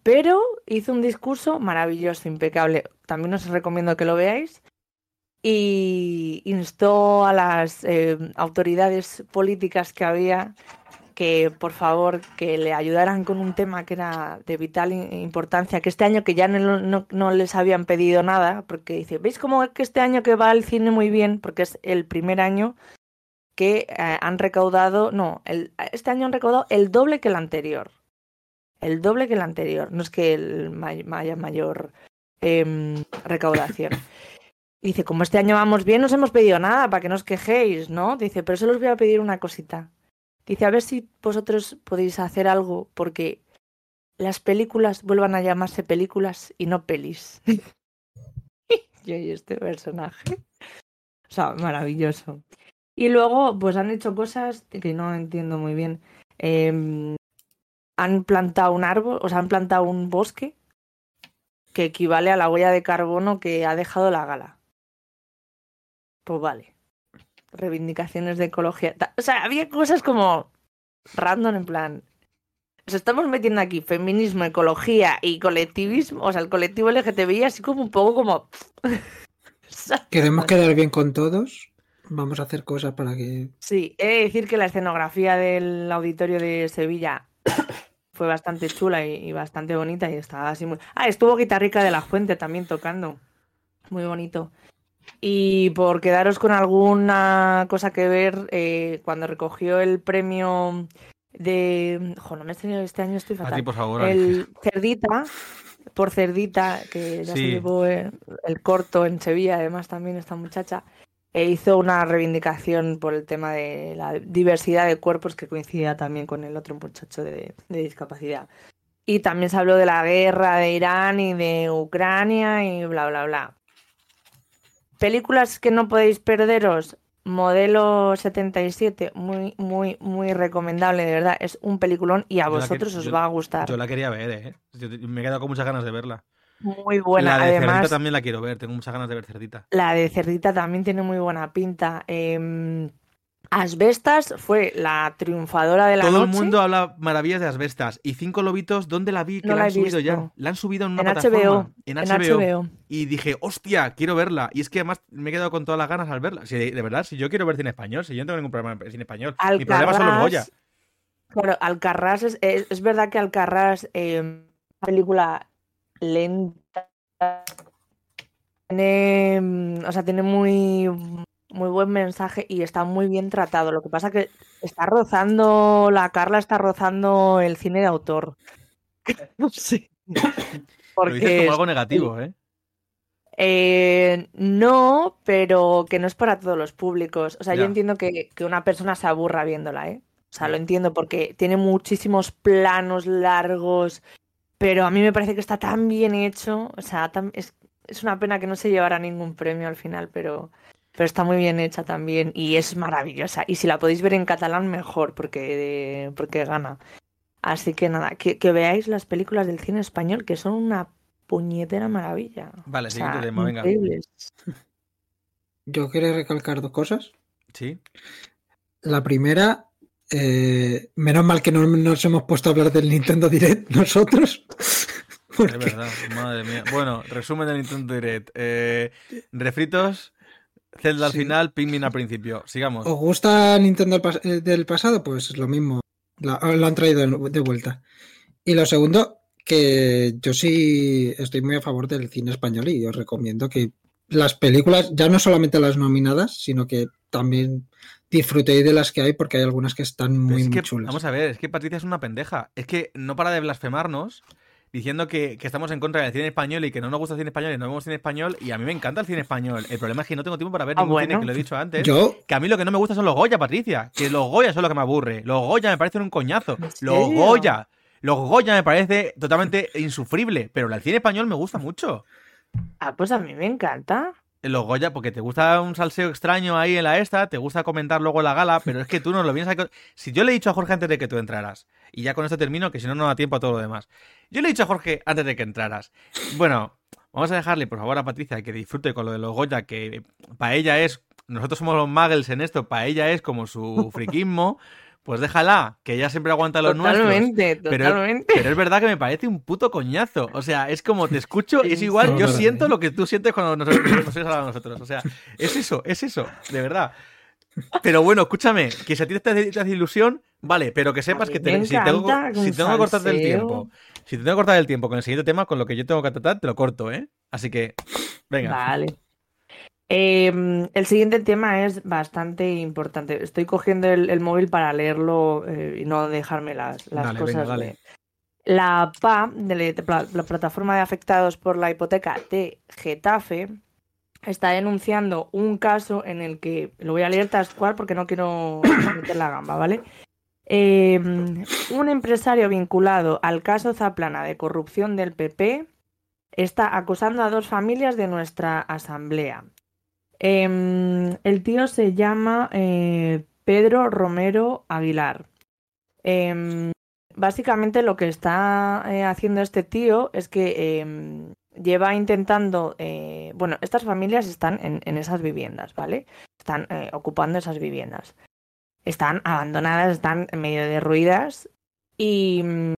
Pero hizo un discurso maravilloso, impecable. También os recomiendo que lo veáis. Y instó a las eh, autoridades políticas que había que por favor que le ayudaran con un tema que era de vital importancia, que este año que ya no, no- les habían pedido nada, porque dice, ¿veis cómo que este año que va el cine muy bien? Porque es el primer año que eh, han recaudado, no, el- este año han recaudado el doble que el anterior. El doble que el anterior, no es que el may- haya mayor em, recaudación. *coughs* Dice, como este año vamos bien, no os hemos pedido nada para que no os quejéis, ¿no? Dice, pero solo os voy a pedir una cosita. Dice, a ver si vosotros podéis hacer algo porque las películas vuelvan a llamarse películas y no pelis. *laughs* Yo y este personaje. O sea, maravilloso. Y luego, pues han hecho cosas que no entiendo muy bien. Em, han plantado un árbol, o sea, han plantado un bosque que equivale a la huella de carbono que ha dejado la gala. Pues vale. reivindicaciones de ecología. O sea, había cosas como random en plan. Nos estamos metiendo aquí feminismo, ecología y colectivismo. O sea, el colectivo LGTBI así como un poco como. *laughs* Queremos quedar bien con todos. Vamos a hacer cosas para que. Sí, he de decir que la escenografía del auditorio de Sevilla *coughs* fue bastante chula y, y bastante bonita y estaba así muy... Ah, estuvo Guitarrica de la Fuente también tocando. Muy bonito. Y por quedaros con alguna cosa que ver, eh, cuando recogió el premio de... Jo, no me he tenido este año, estoy A ti, fatal. por favor. El Cerdita, por Cerdita, que ya Sí. se llevó el, el corto en Sevilla, además también esta muchacha, e hizo una reivindicación por el tema de la diversidad de cuerpos que coincidía también con el otro muchacho de, de discapacidad. Y también se habló de la guerra de Irán y de Ucrania y bla, bla, bla. Películas que no podéis perderos. Modelo 77, muy, muy, muy recomendable, de verdad. Es un peliculón y a Yo la que- vosotros os yo- va a gustar. Yo la quería ver, ¿eh? Yo me he quedado con muchas ganas de verla. Muy buena. la de Además, Cerdita también la quiero ver. Tengo muchas ganas de ver Cerdita. la de Cerdita también tiene muy buena pinta. Eh, Asbestas fue la triunfadora de la Todo el noche. mundo habla maravillas de Asbestas. Y Cinco Lobitos, ¿dónde la vi? Que No la la han subido ya. La han subido en una En plataforma. HBO. En En HBO. HBO. Y dije, hostia, quiero verla. Y es que además me he quedado con todas las ganas al verla. Si, de verdad, si yo quiero ver cine español, si yo no tengo ningún problema en cine español. Mi problema son los Goya. Claro, Alcarrás es, es, es verdad que Alcarrás, eh, una película lenta, tiene, o sea, tiene muy, muy buen mensaje y está muy bien tratado. Lo que pasa que está rozando, la Carla está rozando el cine de autor. *laughs* No sé. Lo dices Porque como algo negativo, ¿eh? eh, no, pero que no es para todos los públicos. O sea, yo entiendo que, que una persona se aburra viéndola, ¿eh? O sea, lo entiendo porque tiene muchísimos planos largos, pero a mí me parece que está tan bien hecho. O sea, tan- es, es una pena que no se llevara ningún premio al final, pero, pero está muy bien hecha también y es maravillosa. Y si la podéis ver en catalán, mejor, porque, porque gana. Así que nada, que, que veáis las películas del cine español, que son una puñetera maravilla. Vale, O siguiente sea, tema, venga. increíbles. Yo quiero recalcar dos cosas. Sí. La primera, eh, menos mal que no nos hemos puesto a hablar del Nintendo Direct nosotros. Es verdad, madre mía. Bueno, resumen del Nintendo Direct. Eh, refritos, Zelda al Sí. final, Pikmin al principio. Sigamos. ¿Os gusta Nintendo del pas- eh, del pasado? Pues lo mismo. La- lo han traído de- vuelta. Y lo segundo, que yo sí estoy muy a favor del cine español y os recomiendo que las películas, ya no solamente las nominadas, sino que también disfrutéis de las que hay porque hay algunas que están muy, es muy chulas. vamos a ver, es que Patricia es una pendeja. Es que no para de blasfemarnos diciendo que, que estamos en contra del cine español y que no nos gusta el cine español y no vemos cine español. Y a mí me encanta el cine español. El problema es que no tengo tiempo para ver Ah, ningún cine, bueno. que lo he dicho antes. Yo, Que a mí lo que no me gusta son los Goya, Patricia. Que los Goya son lo que me aburre. Los Goya me parecen un coñazo. ¿En Los? Goya. Los Goya me parece totalmente insufrible. Pero el cine español me gusta mucho. Ah, pues a mí me encanta. Los Goya, porque te gusta un salseo extraño ahí en la esta, te gusta comentar luego en la gala, pero es que tú no lo vienes a... co- Si yo le he dicho a Jorge antes de que tú entraras, y ya con esto termino, que si no, no da tiempo a todo lo demás. Yo le he dicho a Jorge antes de que entraras, bueno, vamos a dejarle por favor a Patricia que disfrute con lo de los Goya, que para ella es... Nosotros somos los muggles en esto, para ella es como su *laughs* friquismo, pues déjala, que ella siempre aguanta los nuestros. Totalmente, Pero- totalmente. Pero es verdad que me parece un puto coñazo. O sea, es como te escucho, *laughs* es igual, yo siento lo que tú sientes cuando nos, nos *coughs* hablar a nosotros. O sea, es eso, es eso, de verdad. Pero bueno, escúchame, que si a ti te ilusión, vale, pero que sepas que te- si, tengo, si que cortarte el tiempo, si te tengo que cortar el tiempo con el siguiente tema, con lo que yo tengo que tratar, te lo corto, ¿eh? Así que, venga. Vale. Eh, el siguiente tema es bastante importante. Estoy cogiendo el, el móvil para leerlo eh, y no dejarme las, las Dale, cosas. venga, dale. de- La PA, de la, la plataforma de afectados por la hipoteca de Getafe, está denunciando un caso en el que, lo voy a leer tal porque no quiero *coughs* meter la gamba, ¿vale? Eh, un empresario vinculado al caso Zaplana de corrupción del PP está acusando a dos familias de nuestra asamblea. Em, el tío se llama eh, Pedro Romero Aguilar. Em, básicamente lo que está eh, haciendo este tío es que em, lleva intentando, eh, bueno, estas familias están en, esas viviendas, ¿vale? Están eh, ocupando esas viviendas. Están abandonadas, están medio derruidas y mm,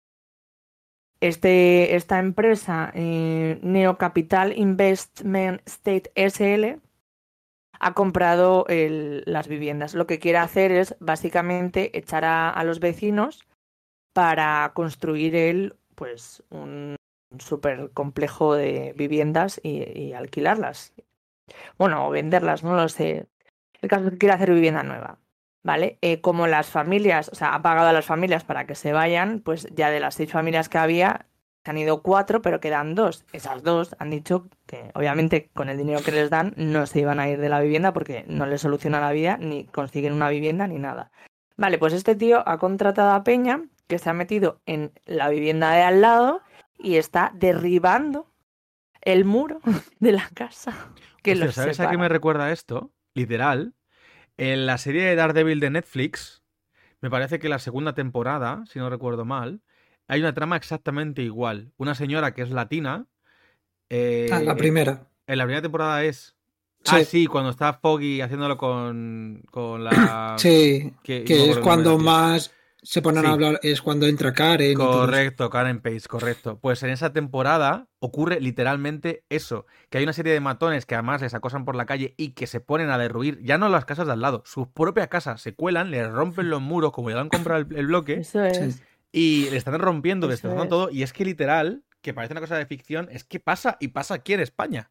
este, esta empresa, eh, Neocapital Investment State SL, ha comprado las viviendas. Lo que quiere hacer es básicamente echar a, los vecinos para construir él pues un súper complejo de viviendas y, alquilarlas. Bueno, o venderlas, no lo sé. El caso es que quiere hacer vivienda nueva. ¿Vale? Eh, como las familias, o sea, ha pagado a las familias para que se vayan, pues ya de las seis familias que había, se han ido cuatro, pero quedan dos. Esas dos han dicho que, obviamente, con el dinero que les dan, no se iban a ir de la vivienda porque no les soluciona la vida, ni consiguen una vivienda, ni nada. Vale, pues este tío ha contratado a Peña, que se ha metido en la vivienda de al lado y está derribando el muro *laughs* de la casa. Que ¿Sabes a qué me recuerda esto? Literal. En la serie de Daredevil de Netflix, me parece que la segunda temporada, si no recuerdo mal, hay una trama exactamente igual. Una señora que es latina. Eh, ah, la primera. En la primera temporada es. Sí. Ah, sí, cuando está Foggy haciéndolo con, con la. Sí, que, es cuando más se ponen a hablar, es cuando entra Karen. Correcto, Karen Pace, correcto. Pues en esa temporada ocurre literalmente eso: que hay una serie de matones que además les acosan por la calle y que se ponen a derruir ya no las casas de al lado, sus propias casas se cuelan, les rompen los muros como ya han comprado el, bloque. Eso es. Y le están rompiendo, destrozando todo. Y es que literal, que parece una cosa de ficción, es que pasa y pasa aquí en España.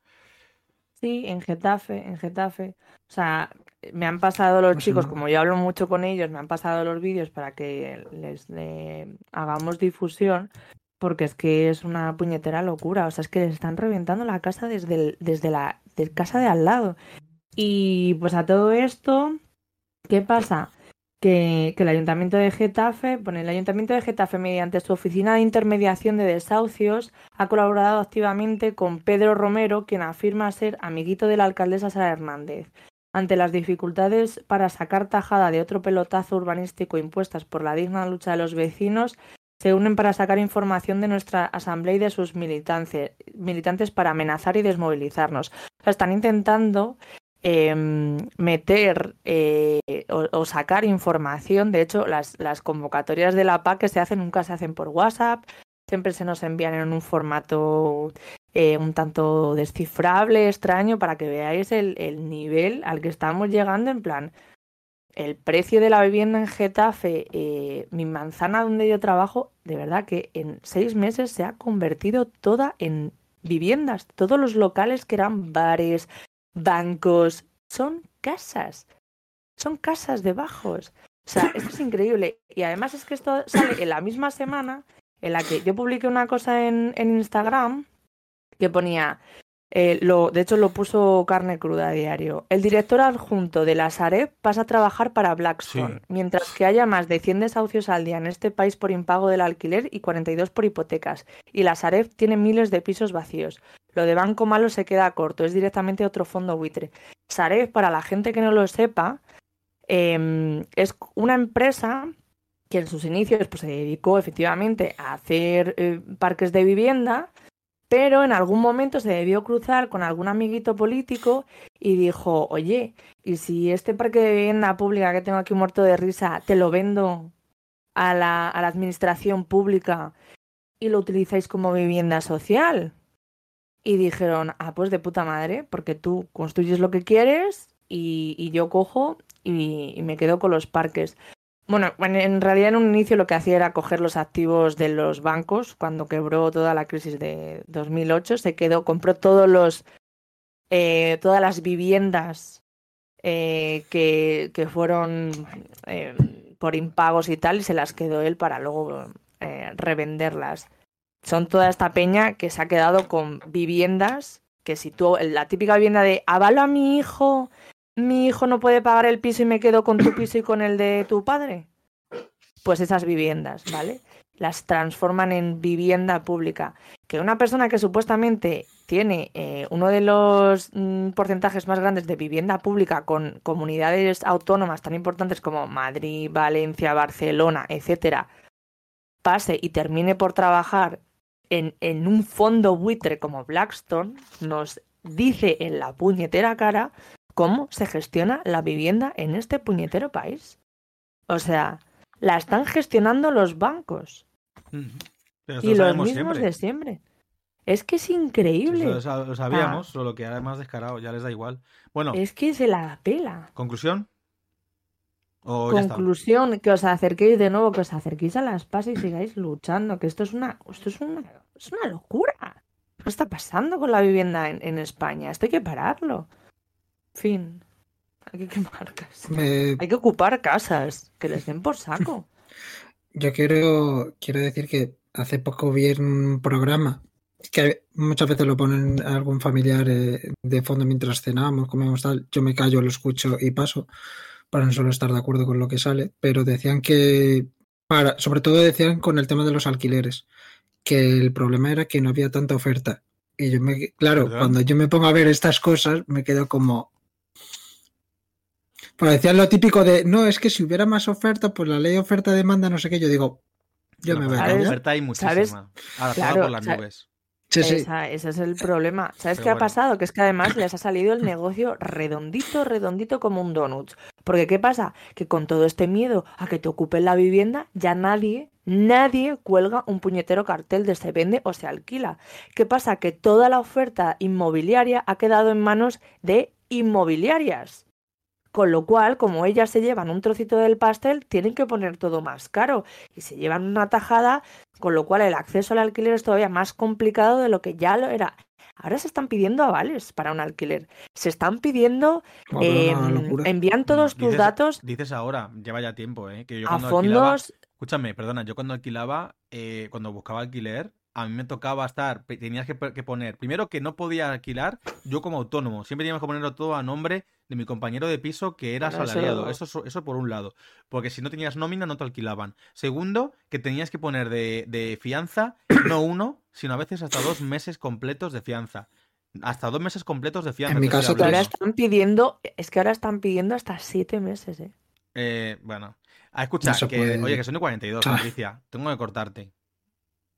Sí, en Getafe, en Getafe. O sea, me han pasado los pues chicos, como yo hablo mucho con ellos, me han pasado los vídeos para que les hagamos difusión, porque es que es una puñetera locura. O sea, es que les están reventando la casa desde, desde la casa de al lado. Y pues a todo esto, ¿qué pasa? que, el Ayuntamiento de Getafe, pone el Ayuntamiento de Getafe, mediante su oficina de intermediación de desahucios, ha colaborado activamente con Pedro Romero, quien afirma ser amiguito de la alcaldesa Sara Hernández. Ante las dificultades para sacar tajada de otro pelotazo urbanístico impuestas por la digna lucha de los vecinos, se unen para sacar información de nuestra asamblea y de sus militantes, militantes para amenazar y desmovilizarnos. están intentando Em, meter eh, o, sacar información. De hecho, las, las, convocatorias de la PAC que se hacen nunca se hacen por WhatsApp, siempre se nos envían en un formato eh, un tanto descifrable, extraño, para que veáis el, el, nivel al que estamos llegando. En plan, el precio de la vivienda en Getafe, eh, mi manzana donde yo trabajo, de verdad que en seis meses se ha convertido toda en viviendas. Todos los locales que eran bares, bancos, son casas, son casas de bajos. O sea, esto es increíble. Y además es que esto sale en la misma semana en la que yo publiqué una cosa en, en Instagram que ponía eh, lo, de hecho, lo puso carne cruda a diario. El director adjunto de la Sareb pasa a trabajar para Blackstone, mientras que haya más de 100 desahucios al día en este país por impago del alquiler y 42 por hipotecas. Y la Sareb tiene miles de pisos vacíos. Lo de Banco Malo se queda corto, es directamente otro fondo buitre. Sareb, para la gente que no lo sepa, em, es una empresa que en sus inicios pues, se dedicó efectivamente a hacer eh, parques de vivienda pero en algún momento se debió cruzar con algún amiguito político y dijo, oye, ¿y si este parque de vivienda pública que tengo aquí muerto de risa, te lo vendo a la, a la administración pública y lo utilizáis como vivienda social? Y dijeron, ah, pues de puta madre, porque tú construyes lo que quieres y, yo cojo y me quedo con los parques. Bueno, en realidad en un inicio lo que hacía era coger los activos de los bancos cuando quebró toda la crisis de 2008, se quedó, compró todos los, eh, todas las viviendas eh, que, que, fueron eh, por impagos y tal y se las quedó él para luego revenderlas. Son toda esta peña que se ha quedado con viviendas que si tú, la típica vivienda de avalo a mi hijo mi hijo no puede pagar el piso y me quedo con tu piso y con el de tu padre? Pues esas viviendas, ¿vale? Las transforman en vivienda pública. Que una persona que supuestamente tiene eh, uno de los mm, porcentajes más grandes de vivienda pública con comunidades autónomas tan importantes como Madrid, Valencia, Barcelona, etcétera, pase y termine por trabajar en, en un fondo buitre como Blackstone nos dice en la puñetera cara cómo se gestiona la vivienda en este puñetero país. O sea, la están gestionando los bancos. Pero y lo los mismos siempre. de siempre. Es que es increíble. Eso lo sa- lo sabíamos, solo que ahora es más descarado, ya les da igual. Bueno, Es que se la pela. ¿conclusión? Conclusión, que os acerquéis de nuevo, que os acerquéis a las PAS y sigáis luchando, que esto es una, esto es una, es una locura. ¿Qué está pasando con la vivienda en, en España? Esto hay que pararlo. Fin. Hay que quemar casas. Me- Hay que ocupar casas, que les den por saco. *laughs* yo quiero, quiero decir que hace poco vi en un programa que muchas veces lo ponen algún familiar eh, de fondo mientras cenamos, comemos tal. Yo me callo, lo escucho y paso para no solo estar de acuerdo con lo que sale, pero decían que, para, sobre todo decían con el tema de los alquileres, que el problema era que no había tanta oferta. Y yo me, claro, ¿Verdad? cuando yo me pongo a ver estas cosas, me quedo como, pues decían lo típico de, no, es que si hubiera más oferta, pues la ley oferta-demanda, no sé qué, yo digo, yo La me voy a callar. oferta hay muchísima. ¿Sabes? Adaptada Claro, por las nubes. Sí, sí. Esa- ese es el problema. ¿Sabes Pero qué ha pasado? Que es que además les ha salido el negocio redondito, redondito como un donut. Porque ¿qué pasa? Que con todo este miedo a que te ocupen la vivienda, ya nadie, nadie cuelga un puñetero cartel de se vende o se alquila. ¿Qué pasa? Que toda la oferta inmobiliaria ha quedado en manos de inmobiliarias. Con lo cual, como ellas se llevan un trocito del pastel, tienen que poner todo más caro. Y se llevan una tajada, con lo cual el acceso al alquiler es todavía más complicado de lo que ya lo era. Ahora se están pidiendo avales para un alquiler. Se están pidiendo, Bueno, eh, locura. envían todos tus Dices- datos Dices ahora, lleva ya tiempo, ¿eh? Que yo a cuando alquilaba. fondos. Escúchame, perdona, yo cuando alquilaba, eh, cuando buscaba alquiler, a mí me tocaba estar, tenías que, poner, primero que no podía alquilar yo como autónomo, siempre teníamos que ponerlo todo a nombre de mi compañero de piso que era asalariado, eso, eso, por un lado, porque si no tenías nómina no te alquilaban. Segundo, que tenías que poner de, de fianza, no *coughs* uno, sino a veces hasta dos meses completos de fianza. Hasta dos meses completos de fianza. En mi caso, ahora están pidiendo, es que ahora están pidiendo hasta siete meses, ¿eh? Eh, bueno, a escuchar, No que, puede. oye, que son de 42, Ah. Patricia, tengo que cortarte.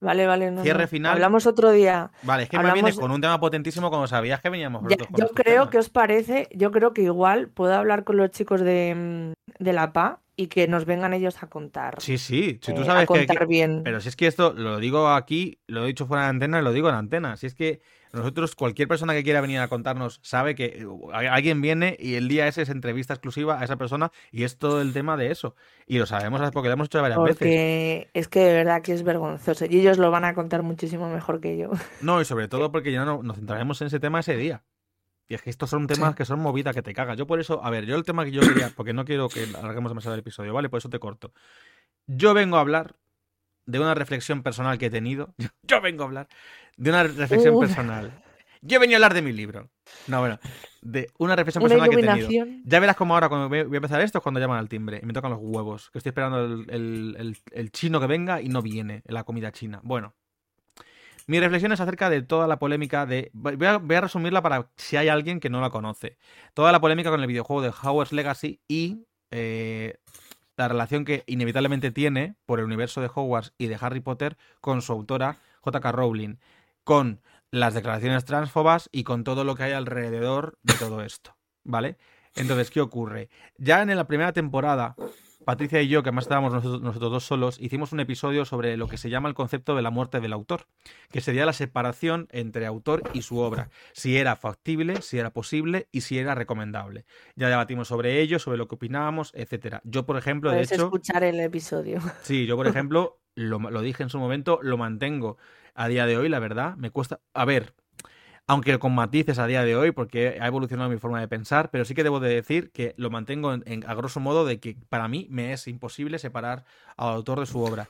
Vale, vale, no, Cierre final. Hablamos otro día. Vale, es que me Hablamos- vienes con un tema potentísimo cuando sabías que veníamos Ya, con yo creo temas. que os parece, yo creo que igual puedo hablar con los chicos de, mm, de la PA y que nos vengan ellos a contar. Sí, sí, si tú eh, sabes a contar que- bien. Pero si es que esto lo digo aquí, lo he dicho fuera de antena y lo digo en antena. Si es que nosotros, cualquier persona que quiera venir a contarnos, sabe que eh, alguien viene y el día ese es entrevista exclusiva a esa persona y es todo el tema de eso. Y lo sabemos porque lo hemos hecho varias veces. Porque es que de verdad que es vergonzoso. Y ellos lo van a contar muchísimo mejor que yo. No, y sobre *laughs* todo porque ya no, nos centraremos en ese tema ese día. Y es que estos son temas que son movidas que te cagas. Yo por eso, a ver, yo el tema que yo quería, porque no quiero que alarguemos demasiado el episodio, ¿vale? Por eso te corto. Yo vengo a hablar de una reflexión personal que he tenido. *laughs* Yo vengo a hablar de una reflexión Uh. personal. Yo he venido a hablar de mi libro. No, bueno, de una reflexión Una personal que he tenido. Ya verás como ahora cuando voy voy a empezar esto es cuando llaman al timbre y me tocan los huevos. Que estoy esperando el, el- el- el chino que venga y no viene, la comida china. Bueno, mi reflexión es acerca de toda la polémica de... Voy a, resumirla para si hay alguien que no la conoce. Toda la polémica con el videojuego de Hogwarts Legacy y eh, la relación que inevitablemente tiene por el universo de Hogwarts y de Harry Potter con su autora J.K. Rowling. Con las declaraciones transfobas y con todo lo que hay alrededor de todo esto. ¿Vale? Entonces, ¿qué ocurre? Ya en la primera temporada, Patricia y yo, que más estábamos nosotros, nosotros dos solos, hicimos un episodio sobre lo que se llama el concepto de la muerte del autor, que sería la separación entre autor y su obra, si era factible, si era posible y si era recomendable. Ya debatimos sobre ello, sobre lo que opinábamos, etcétera. Yo, por ejemplo, de hecho, escuchar el episodio. Sí, yo por *laughs* ejemplo, lo, lo dije en su momento, lo mantengo a día de hoy, la verdad, me cuesta, a ver, aunque con matices a día de hoy, porque ha evolucionado mi forma de pensar, pero sí que debo de decir que lo mantengo en, en- a grosso modo de que para mí me es imposible separar al autor de su obra.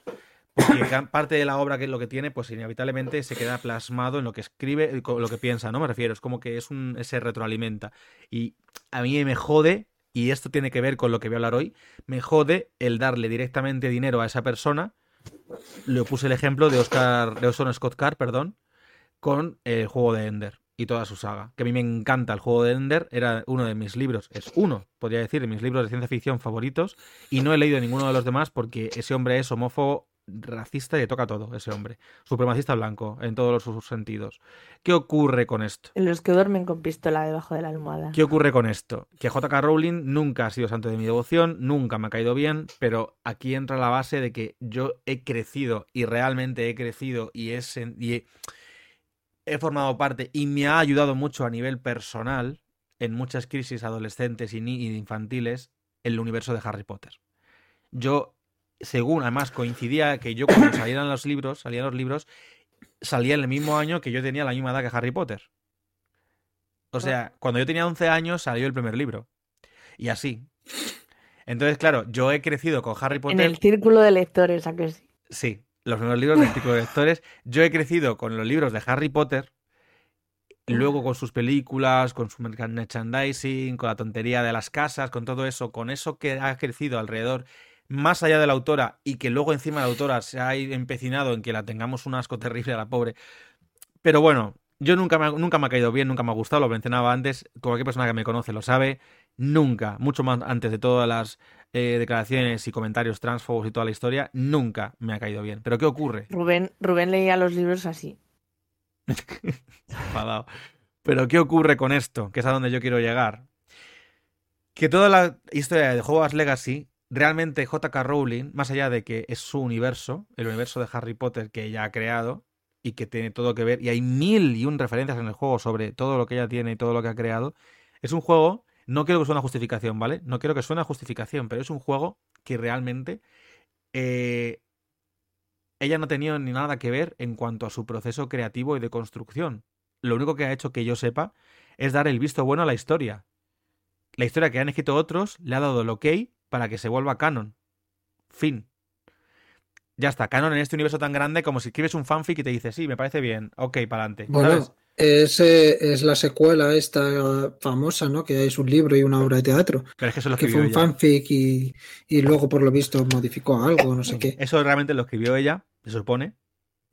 Porque *coughs* parte de la obra que es lo que tiene, pues inevitablemente se queda plasmado en lo que escribe, lo que piensa, ¿no? Me refiero, es como que es un, se retroalimenta. Y a mí me jode, y esto tiene que ver con lo que voy a hablar hoy, me jode el darle directamente dinero a esa persona. Le puse el ejemplo de Oscar, de Orson Scott Card, perdón, con el juego de Ender y toda su saga. Que a mí me encanta el juego de Ender, era uno de mis libros, es uno, podría decir, de mis libros de ciencia ficción favoritos, y no he leído ninguno de los demás porque ese hombre es homófobo racista y le toca todo ese hombre. Supremacista blanco, en todos sus sentidos. ¿Qué ocurre con esto? Los que duermen con pistola debajo de la almohada. ¿Qué ocurre con esto? Que JK Rowling nunca ha sido santo de mi devoción, nunca me ha caído bien, pero aquí entra la base de que yo he crecido y realmente he crecido y he, y he formado parte y me ha ayudado mucho a nivel personal en muchas crisis adolescentes y infantiles en el universo de Harry Potter. Yo según además coincidía que yo cuando *coughs* salían los libros, salían los libros, salía en el mismo año que yo tenía la misma edad que Harry Potter. O sea, cuando yo tenía 11 años salió el primer libro. Y así. Entonces, claro, yo he crecido con Harry Potter. En el círculo de lectores, ¿a que sí? Sí, los primeros libros de lectores. Yo he crecido con los libros de Harry Potter, luego con sus películas, con su merchandising, con la tontería de las casas, con todo eso, con eso que ha crecido alrededor más allá de la autora y que luego encima la autora se ha empecinado en que la tengamos un asco terrible a la pobre. Pero bueno, yo nunca me, nunca me ha caído bien, nunca me ha gustado, lo mencionaba antes, cualquier persona que me conoce lo sabe, nunca, mucho más antes de todas las eh, declaraciones y comentarios transfobos y toda la historia, nunca me ha caído bien. Pero ¿qué ocurre? Rubén, Rubén leía los libros así. *laughs* Pero ¿qué ocurre con esto? Que es a donde yo quiero llegar. Que toda la historia de Hogwarts Legacy realmente JK Rowling, más allá de que es su universo, el universo de Harry Potter que ella ha creado y que tiene todo que ver, y hay mil y un referencias en el juego sobre todo lo que ella tiene y todo lo que ha creado, es un juego, no quiero que suene a justificación, ¿vale? No quiero que suene a justificación, pero es un juego que realmente eh, ella no ha tenido ni nada que ver en cuanto a su proceso creativo y de construcción. Lo único que ha hecho que yo sepa es dar el visto bueno a la historia. La historia que han escrito otros le ha dado el ok para que se vuelva canon. Fin. Ya está, canon en este universo tan grande como si escribes un fanfic y te dice, sí, me parece bien, ok, para adelante. Bueno, es la secuela esta famosa, ¿no? Que es un libro y una obra de teatro. Pero es que eso lo que fue un fanfic y, luego por lo visto modificó algo, no sé qué. Eso realmente lo escribió ella, se supone,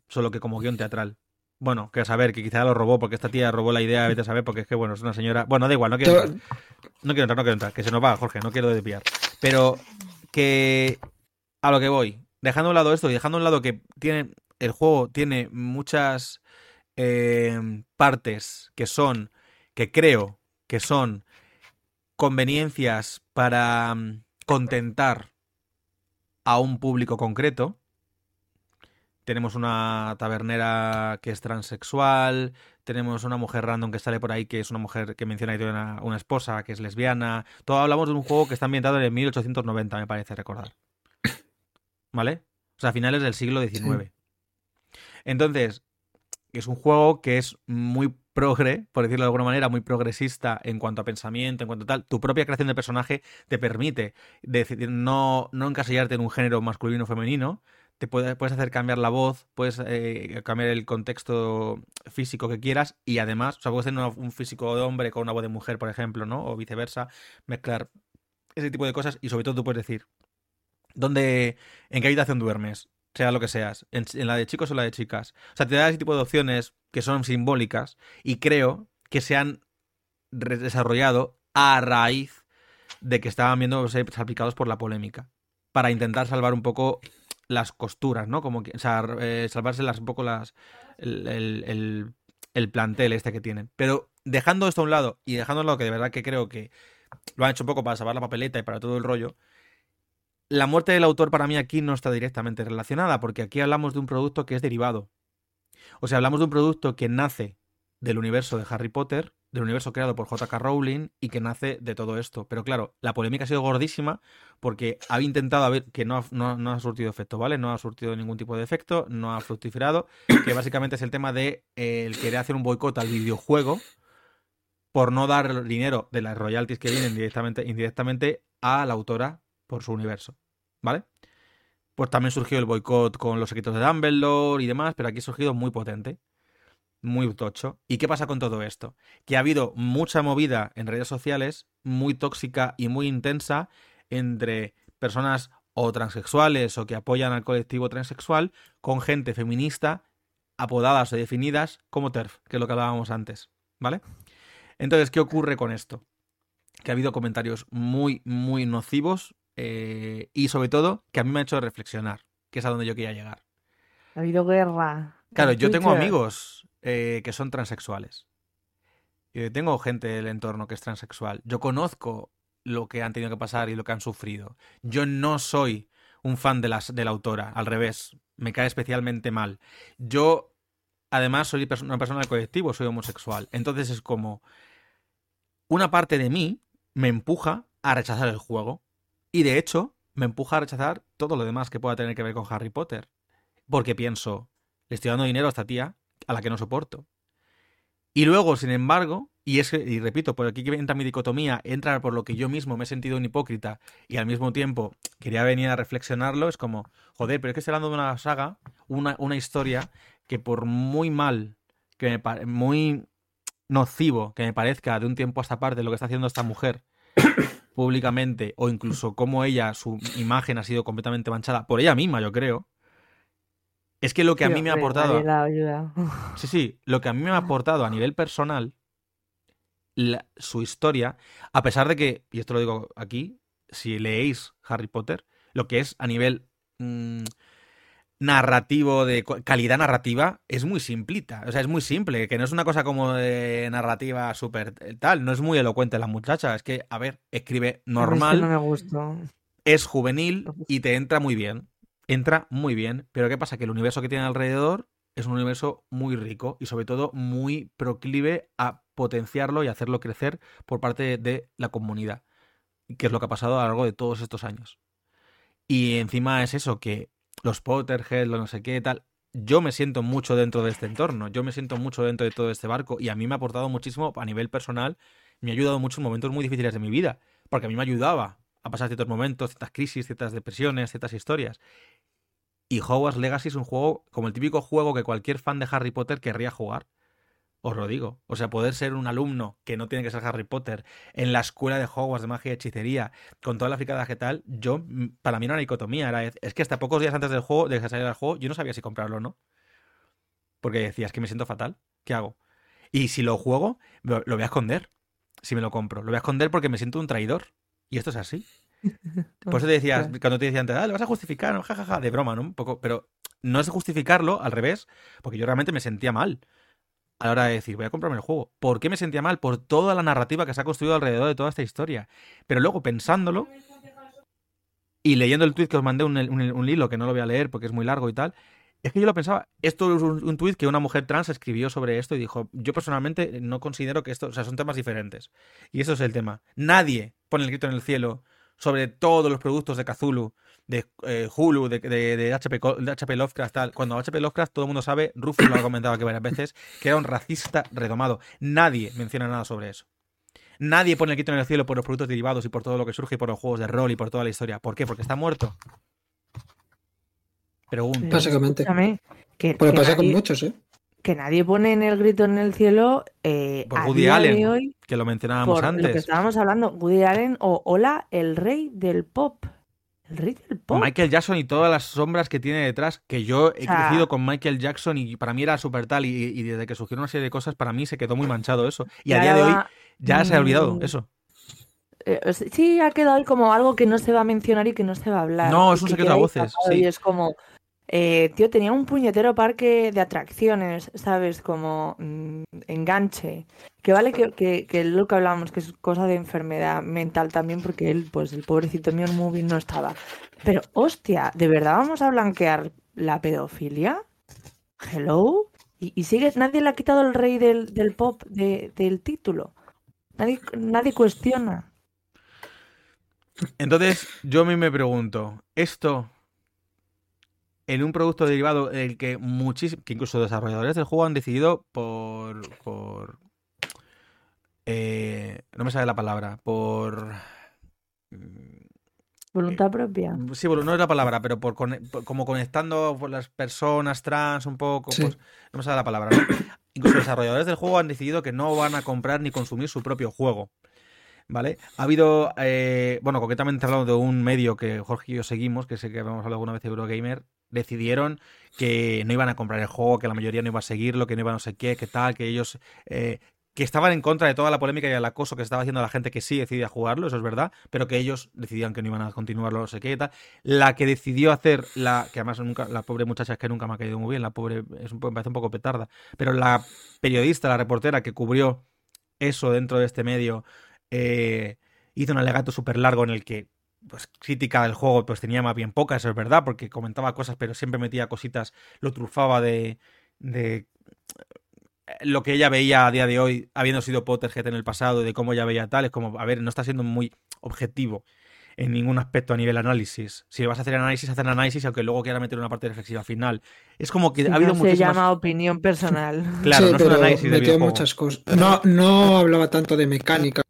solo que como guion teatral. Bueno, que a saber, que quizá lo robó, porque esta tía robó la idea, vete a saber, porque es que, bueno, es una señora. Bueno, da igual, no quiero entrar. No quiero entrar, no quiero entrar, que se nos va, Jorge, no quiero desviar. Pero que. A lo que voy. Dejando a un lado esto y dejando a un lado que tiene. El juego tiene muchas eh, partes que son. que creo que son conveniencias para mm, contentar a un público concreto tenemos una tabernera que es transexual, tenemos una mujer random que sale por ahí que es una mujer que menciona ahí una, una esposa que es lesbiana. Todo hablamos de un juego que está ambientado en 1890, me parece recordar. ¿Vale? O sea, a finales del siglo XIX. Entonces, es un juego que es muy progre, por decirlo de alguna manera, muy progresista en cuanto a pensamiento, en cuanto a tal. Tu propia creación de personaje te permite decidir no, no encasillarte en un género masculino o femenino, te puedes, hacer cambiar la voz, puedes eh, cambiar el contexto físico que quieras y además, o sea, puedes tener un físico de hombre con una voz de mujer, por ejemplo, ¿no? O viceversa, mezclar ese tipo de cosas y sobre todo tú puedes decir, ¿dónde, en qué habitación duermes? Sea lo que seas, en, la de chicos o la de chicas. O sea, te da ese tipo de opciones que son simbólicas y creo que se han desarrollado a raíz de que estaban viendo ser aplicados por la polémica para intentar salvar un poco las costuras, ¿no? Como que, o sea, eh, un poco las, el, plantel este que tienen. Pero dejando esto a un lado y dejando a un lado que de verdad que creo que lo han hecho un poco para salvar la papeleta y para todo el rollo, la muerte del autor para mí aquí no está directamente relacionada, porque aquí hablamos de un producto que es derivado. O sea, hablamos de un producto que nace del universo de Harry Potter del universo creado por JK Rowling y que nace de todo esto. Pero claro, la polémica ha sido gordísima porque ha intentado ver que no ha, no, ha, surtido efecto, ¿vale? No ha surtido ningún tipo de efecto, no ha fructificado, *coughs* que básicamente es el tema de eh, el querer hacer un boicot al videojuego por no dar dinero de las royalties que vienen directamente, indirectamente a la autora por su universo, ¿vale? Pues también surgió el boicot con los secretos de Dumbledore y demás, pero aquí ha surgido muy potente muy tocho. ¿Y qué pasa con todo esto? Que ha habido mucha movida en redes sociales, muy tóxica y muy intensa, entre personas o transexuales o que apoyan al colectivo transexual, con gente feminista apodadas o definidas como TERF, que es lo que hablábamos antes, ¿vale? Entonces, ¿qué ocurre con esto? Que ha habido comentarios muy, muy nocivos eh, y sobre todo que a mí me ha hecho reflexionar. que es a donde yo quería llegar. Ha habido guerra. Claro, yo tengo amigos eh, que son transexuales. Tengo gente del entorno que es transexual. Yo conozco lo que han tenido que pasar y lo que han sufrido. Yo no soy un fan de, las, de la autora, al revés, me cae especialmente mal. Yo, además, soy una persona del colectivo, soy homosexual. Entonces es como, una parte de mí me empuja a rechazar el juego. Y de hecho, me empuja a rechazar todo lo demás que pueda tener que ver con Harry Potter. Porque pienso, le estoy dando dinero a esta tía a la que no soporto. Y luego, sin embargo, y es y repito, por aquí que entra mi dicotomía, entra por lo que yo mismo me he sentido un hipócrita y al mismo tiempo quería venir a reflexionarlo, es como, joder, pero es que estoy hablando de una saga, una, una historia que por muy mal, que me muy nocivo que me parezca de un tiempo a esta parte lo que está haciendo esta mujer públicamente, o incluso cómo ella, su imagen ha sido completamente manchada por ella misma, yo creo, es que lo que a Sí, mí me ha aportado... ayuda. *laughs* Sí, sí, lo que a mí me ha aportado a nivel personal, la- su historia, a pesar de que, y esto lo digo aquí, si leéis Harry Potter, lo que es a nivel mm, narrativo, de calidad narrativa, es muy simplita. O sea, es muy simple, que no es una cosa como de narrativa súper tal, no es muy elocuente la muchacha, es que, a ver, escribe es que normal no me gustó. es juvenil y te entra muy bien. Entra muy bien. Pero ¿qué pasa? Que el universo que tiene alrededor es un universo muy rico y sobre todo muy proclive a potenciarlo y hacerlo crecer por parte de la comunidad. Que es lo que ha pasado a lo largo de todos estos años. Y encima es eso, que los Potterhead, lo no sé qué, tal. Yo me siento mucho dentro de este entorno, yo me siento mucho dentro de todo este barco y a mí me ha aportado muchísimo a nivel personal, me ha ayudado mucho en momentos muy difíciles de mi vida, porque a mí me ayudaba a pasar ciertos momentos, ciertas crisis, ciertas depresiones, ciertas historias. Y Hogwarts Legacy es un juego como el típico juego que cualquier fan de Harry Potter querría jugar. Os lo digo. O sea, poder ser un alumno que no tiene que ser Harry Potter en la escuela de Hogwarts de magia y hechicería, con toda la fricada que tal, yo, mm, para mí era una dicotomía. Era, es que hasta pocos días antes del juego, de que saliera el juego, yo no sabía si comprarlo o no. Porque decía, es que me siento fatal. ¿Qué hago? Y si lo juego, lo, voy a esconder. Si me lo compro. Lo voy a esconder porque me siento un traidor. Y esto es así. *laughs* Por eso te decías, cuando te decía antes, ah, lo vas a justificar, ¿no? jajaja, de broma, ¿no? Un poco, pero no es justificarlo, al revés, porque yo realmente me sentía mal a la hora de decir, voy a comprarme el juego. ¿Por qué me sentía mal? Por toda la narrativa que se ha construido alrededor de toda esta historia. Pero luego pensándolo y leyendo el tweet que os mandé, un, un, un hilo que no lo voy a leer porque es muy largo y tal, es que yo lo pensaba, esto es un, un tuit que una mujer trans escribió sobre esto y dijo, yo personalmente no considero que esto, o sea, son temas diferentes. Y eso es el tema. Nadie pone el grito en el cielo sobre todos los productos de Cthulhu, de eh, Hulu, de, de, de, HP, de HP Lovecraft, tal. Cuando HP Lovecraft, todo el mundo sabe, Rufus lo ha comentado aquí varias veces, que era un racista redomado. Nadie menciona nada sobre eso. Nadie pone el grito en el cielo por los productos derivados y por todo lo que surge y por los juegos de rol y por toda la historia. ¿Por qué? Porque está muerto. Pregunto. Pero Básicamente. que, Pues que pasa con nadie, muchos, ¿eh? que nadie pone en el grito en el cielo eh, Por Woody Allen, hoy que lo mencionábamos por lo que antes. estábamos hablando, Woody Allen o Hola, el rey del pop. El rey del pop. Michael Jackson y todas las sombras que tiene detrás, que yo he O sea- crecido con Michael Jackson y para mí era súper tal, y, y desde que surgieron una serie de cosas, para mí se quedó muy manchado eso. Y a día de hoy ya se ha olvidado mm, eso. eh, sí, ha quedado como algo que no se va a mencionar y que no se va a hablar. No, es un secreto a voces, sí. Y es como, eh, tío, tenía un puñetero parque de atracciones, ¿sabes? Como mm, enganche. Que vale que, que, lo que hablábamos, que es cosa de enfermedad mental también, porque él, pues el pobrecito mío en movie no estaba. Pero, hostia, ¿de verdad vamos a blanquear la pedofilia? ¿Hello? Y, y sigue, nadie le ha quitado el rey del, pop de- del título. Nadie, nadie cuestiona. Entonces, yo a mí me pregunto, esto en un producto derivado el que muchísimos, que incluso desarrolladores del juego han decidido por, por, eh, no me sale la palabra, por, mm, Voluntad propia. sí, bueno, no es la palabra, pero por, como conectando con las personas trans un poco, Sí. pues, no me sale la palabra, ¿no? *coughs* Incluso desarrolladores del juego han decidido que no van a comprar ni consumir su propio juego. ¿Vale? Ha habido, eh, bueno, concretamente hablando de un medio que Jorge y yo seguimos, que sé que hemos hablado alguna vez de Eurogamer, decidieron que no iban a comprar el juego, que la mayoría no iba a seguirlo, que no iban a no sé qué, que tal, que ellos, eh, que estaban en contra de toda la polémica y el acoso que estaba haciendo la gente que sí decidía jugarlo, eso es verdad, pero que ellos decidían que no iban a continuarlo, no sé qué y tal. La que decidió hacer, la que además nunca, la pobre muchacha es que nunca me ha caído muy bien, la pobre, es un, me parece un poco petarda, pero la periodista, la reportera que cubrió eso dentro de este medio, eh, hizo un alegato súper largo en el que pues crítica del juego pues tenía más bien poca, eso es verdad, porque comentaba cosas, pero siempre metía cositas, lo trufaba de, de lo que ella veía a día de hoy, habiendo sido Potterhead en el pasado, de cómo ella veía tal, es como, a ver, no está siendo muy objetivo en ningún aspecto a nivel análisis. Si vas a hacer análisis, hacer análisis, aunque luego quiera meter una parte reflexiva final. Es como que ha habido no se llama opinión personal. *laughs* Claro, Sí, no es un análisis de muchas cosas. No hablaba tanto de mecánica.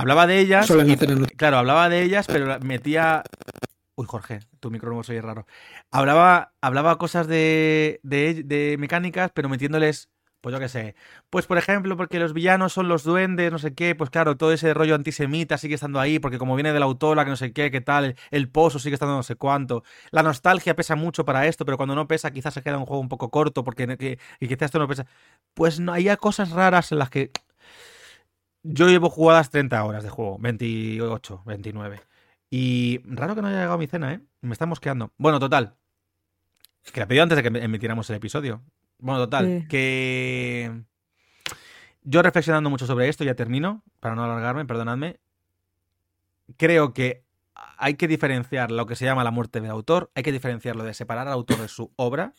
Hablaba de ellas. Y- claro, hablaba de ellas, pero metía. Uy, Jorge, tu micro no soy raro. Hablaba, hablaba cosas de, de, de mecánicas, pero metiéndoles. Pues yo qué sé. Pues por ejemplo, porque los villanos son los duendes, no sé qué, pues claro, todo ese rollo antisemita sigue estando ahí, porque como viene de la autora, que no sé qué, qué tal, el, pozo sigue estando no sé cuánto. La nostalgia pesa mucho para esto, pero cuando no pesa, quizás se queda un juego un poco corto, porque que- y quizás esto no pesa. Pues no, hay cosas raras en las que yo llevo jugadas 30 horas de juego, 28, 29. Y raro que no haya llegado mi cena, ¿eh? Me está mosqueando. Bueno, total. Que la pedí antes de que emitiéramos el episodio. Bueno, total. Sí. Que yo reflexionando mucho sobre esto, ya termino, para no alargarme, perdonadme. Creo que hay que diferenciar lo que se llama la muerte del autor, hay que diferenciar lo de separar al autor de su obra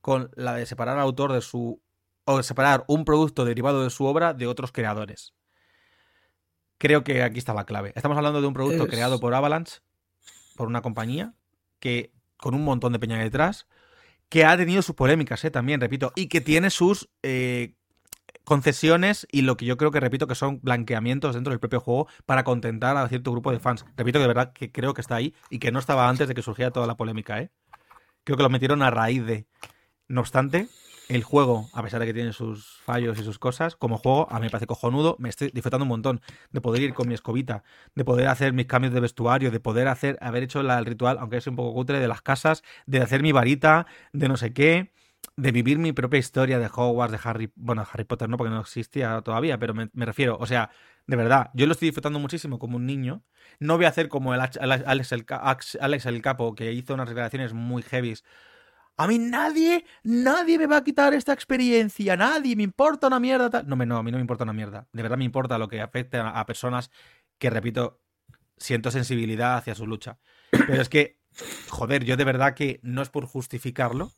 con la de separar al autor de su... o separar un producto derivado de su obra de otros creadores. Creo que aquí está la clave. Estamos hablando de un producto Es- creado por Avalanche, por una compañía, que con un montón de peña detrás, que ha tenido sus polémicas, ¿eh? también, repito, y que tiene sus eh, concesiones y lo que yo creo que, repito, que son blanqueamientos dentro del propio juego para contentar a cierto grupo de fans. Repito que de verdad que creo que está ahí y que no estaba antes de que surgiera toda la polémica, ¿eh? Creo que lo metieron a raíz de. No obstante, el juego, a pesar de que tiene sus fallos y sus cosas, como juego, a mí me parece cojonudo, me estoy disfrutando un montón de poder ir con mi escobita, de poder hacer mis cambios de vestuario, de poder hacer, haber hecho la- el ritual, aunque es un poco cutre, de las casas, de hacer mi varita, de no sé qué, de vivir mi propia historia de Hogwarts, de Harry, bueno, Harry Potter no, porque no existía todavía, pero me, refiero, o sea, de verdad, yo lo estoy disfrutando muchísimo como un niño. No voy a hacer como el Alex, el, Alex el Capo, que hizo unas declaraciones muy heavies. A mí nadie, nadie me va a quitar esta experiencia, nadie, me importa una mierda. No, no, a mí no me importa una mierda. De verdad me importa lo que afecte a, a personas que, repito, siento sensibilidad hacia su lucha. Pero es que, joder, yo de verdad que no es por justificarlo,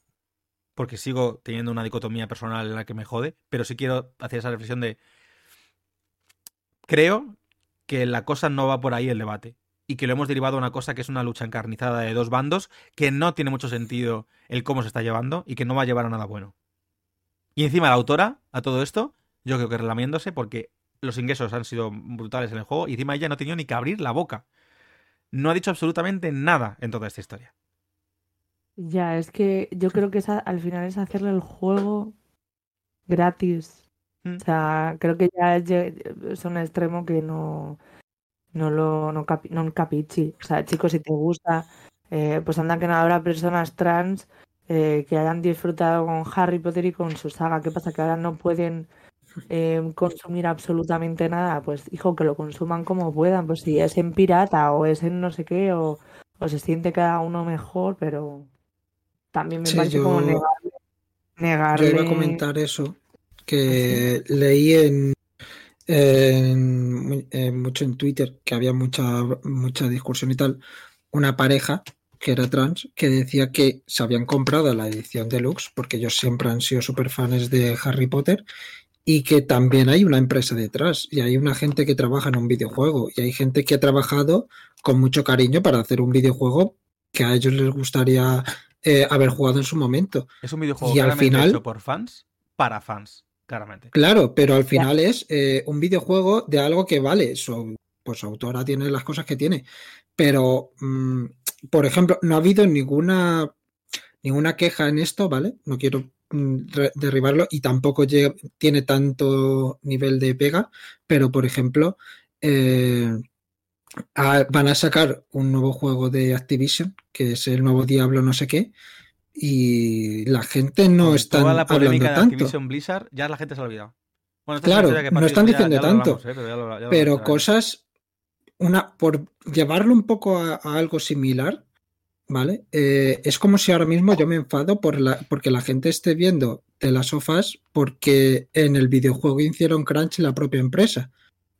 porque sigo teniendo una dicotomía personal en la que me jode, pero sí quiero hacer esa reflexión de. Creo que la cosa no va por ahí el debate. Y que lo hemos derivado a una cosa que es una lucha encarnizada de dos bandos, que no tiene mucho sentido el cómo se está llevando y que no va a llevar a nada bueno. Y encima la autora, a todo esto, yo creo que relamiéndose porque los ingresos han sido brutales en el juego y encima ella no ha tenido ni que abrir la boca. No ha dicho absolutamente nada en toda esta historia. Ya, es que yo creo que al final es hacerle el juego gratis. Mm. O sea, creo que ya es un extremo que no, no lo no, capi- non capichi. O sea, chicos, si te gusta, eh, pues anda que no habrá personas trans eh, que hayan disfrutado con Harry Potter y con su saga. ¿Qué pasa? Que ahora no pueden eh, consumir absolutamente nada. Pues, hijo, que lo consuman como puedan. Pues si es en pirata o es en no sé qué, o, o se siente cada uno mejor, pero también me Sí, parece yo- como negarle. Yo negarle... iba a comentar eso, que leí en, mucho en Twitter, que había mucha, mucha discusión y tal, una pareja que era trans, que decía que se habían comprado la edición deluxe, porque ellos siempre han sido super fans de Harry Potter, y que también hay una empresa detrás, y hay una gente que trabaja en un videojuego, y hay gente que ha trabajado con mucho cariño para hacer un videojuego que a ellos les gustaría eh, haber jugado en su momento. Es un videojuego Y al final- hecho por fans para fans, claramente. Claro, pero al final es eh, un videojuego de algo que vale. Su, pues su autora tiene las cosas que tiene. Pero, mm, por ejemplo, no ha habido ninguna, ninguna queja en esto, ¿vale? No quiero mm, derribarlo y tampoco llega- tiene tanto nivel de pega, pero, por ejemplo, eh, a- van a sacar un nuevo juego de Activision, que es el nuevo Diablo no sé qué, y la gente no está Toda la polémica hablando de tanto. Activision Blizzard, ya la gente se ha olvidado. Bueno, esta Claro, que no están diciendo ya tanto, hablamos, ¿eh? Pero, ya lo- ya lo pero hablaremos. cosas, una, por llevarlo un poco a, a algo similar, ¿vale? Eh, es como si ahora mismo yo me enfado por la, porque la gente esté viendo de las sofás porque en el videojuego hicieron crunch la propia empresa.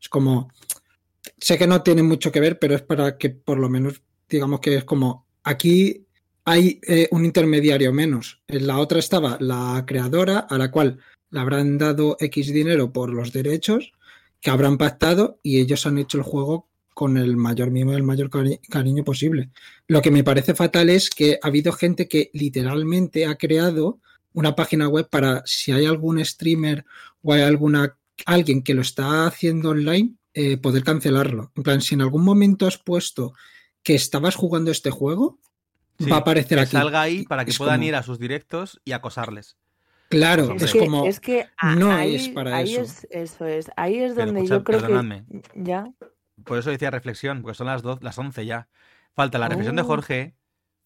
Es como, sé que no tiene mucho que ver, pero es para que por lo menos digamos que es como, aquí hay eh, un intermediario menos. En la otra estaba la creadora a la cual le habrán dado X dinero por los derechos que habrán pactado y ellos han hecho el juego con el mayor mimo y el mayor cari- cariño posible. Lo que me parece fatal es que ha habido gente que literalmente ha creado una página web para si hay algún streamer o hay alguna alguien que lo está haciendo online, eh, poder cancelarlo. En plan, si en algún momento has puesto que estabas jugando este juego, Sí, va a aparecer que aquí. salga ahí para que Es puedan como- ir a sus directos y acosarles. Claro, Hombre. es que, como es que no ahí, es para ahí eso. es- eso es. Ahí es donde escuchad, yo creo perdonadme. que. Ya. Por eso decía reflexión, porque son las, dos, las 11 ya. Falta la reflexión de Oh. Jorge,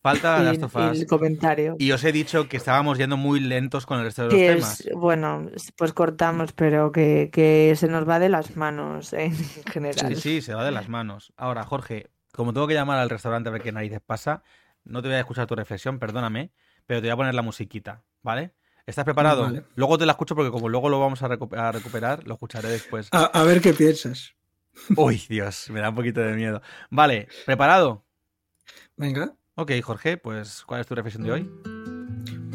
falta Y, Last of y Us, el comentario. y os he dicho que estábamos yendo muy lentos con el resto de los Que temas. es, bueno, pues cortamos, pero que, que se nos va de las manos en *laughs* general. Sí, sí, se va de las manos. Ahora, Jorge, como tengo que llamar al restaurante a ver qué narices pasa, no te voy a escuchar tu reflexión, perdóname, pero te voy a poner la musiquita, ¿vale? ¿Estás preparado? Vale. Luego te la escucho porque como luego lo vamos a, recu- a recuperar, lo escucharé después. a, a ver qué piensas. *laughs* Uy, Dios, me da un poquito de miedo. Vale, ¿preparado? Venga. Ok, Jorge, pues ¿cuál es tu reflexión de hoy?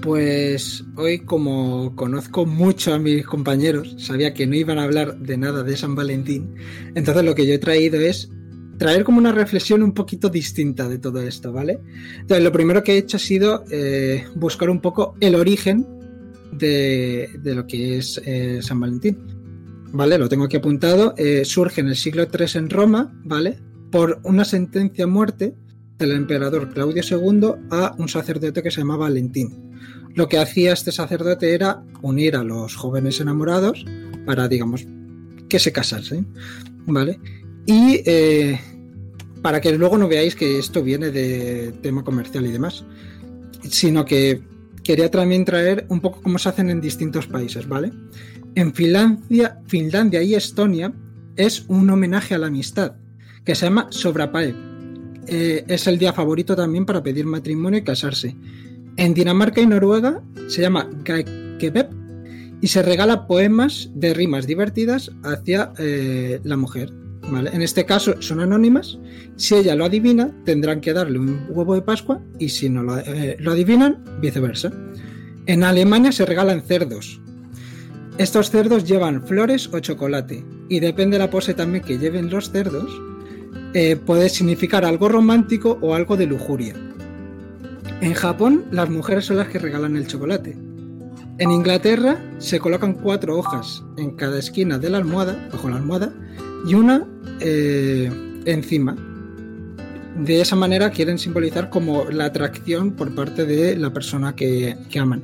Pues hoy, como conozco mucho a mis compañeros, sabía que no iban a hablar de nada de San Valentín. Entonces, lo que yo he traído es traer como una reflexión un poquito distinta de todo esto, ¿vale? Entonces, lo primero que he hecho ha sido eh, buscar un poco el origen de, de lo que es eh, San Valentín. ¿Vale? Lo tengo aquí apuntado. Eh, surge en el siglo III en Roma, ¿vale? Por una sentencia a muerte del emperador Claudio II a un sacerdote que se llamaba Valentín. Lo que hacía este sacerdote era unir a los jóvenes enamorados para, digamos, que se casasen, ¿vale? Y eh, para que luego no veáis que esto viene de tema comercial y demás, sino que quería también traer un poco cómo se hacen en distintos países, ¿vale? En Finlandia, Finlandia y Estonia es un homenaje a la amistad que se llama Sobrapae. Eh, es el día favorito también para pedir matrimonio y casarse. En Dinamarca y Noruega se llama Gaekebeb y se regala poemas de rimas divertidas hacia eh, la mujer. En este caso son anónimas. Si ella lo adivina, tendrán que darle un huevo de Pascua y si no lo, eh, lo adivinan, viceversa. En Alemania se regalan cerdos. Estos cerdos llevan flores o chocolate y depende de la pose también que lleven los cerdos, eh, puede significar algo romántico o algo de lujuria. En Japón, las mujeres son las que regalan el chocolate. En Inglaterra se colocan cuatro hojas en cada esquina de la almohada, bajo la almohada, y una eh, encima. De esa manera quieren simbolizar como la atracción por parte de la persona que, aman.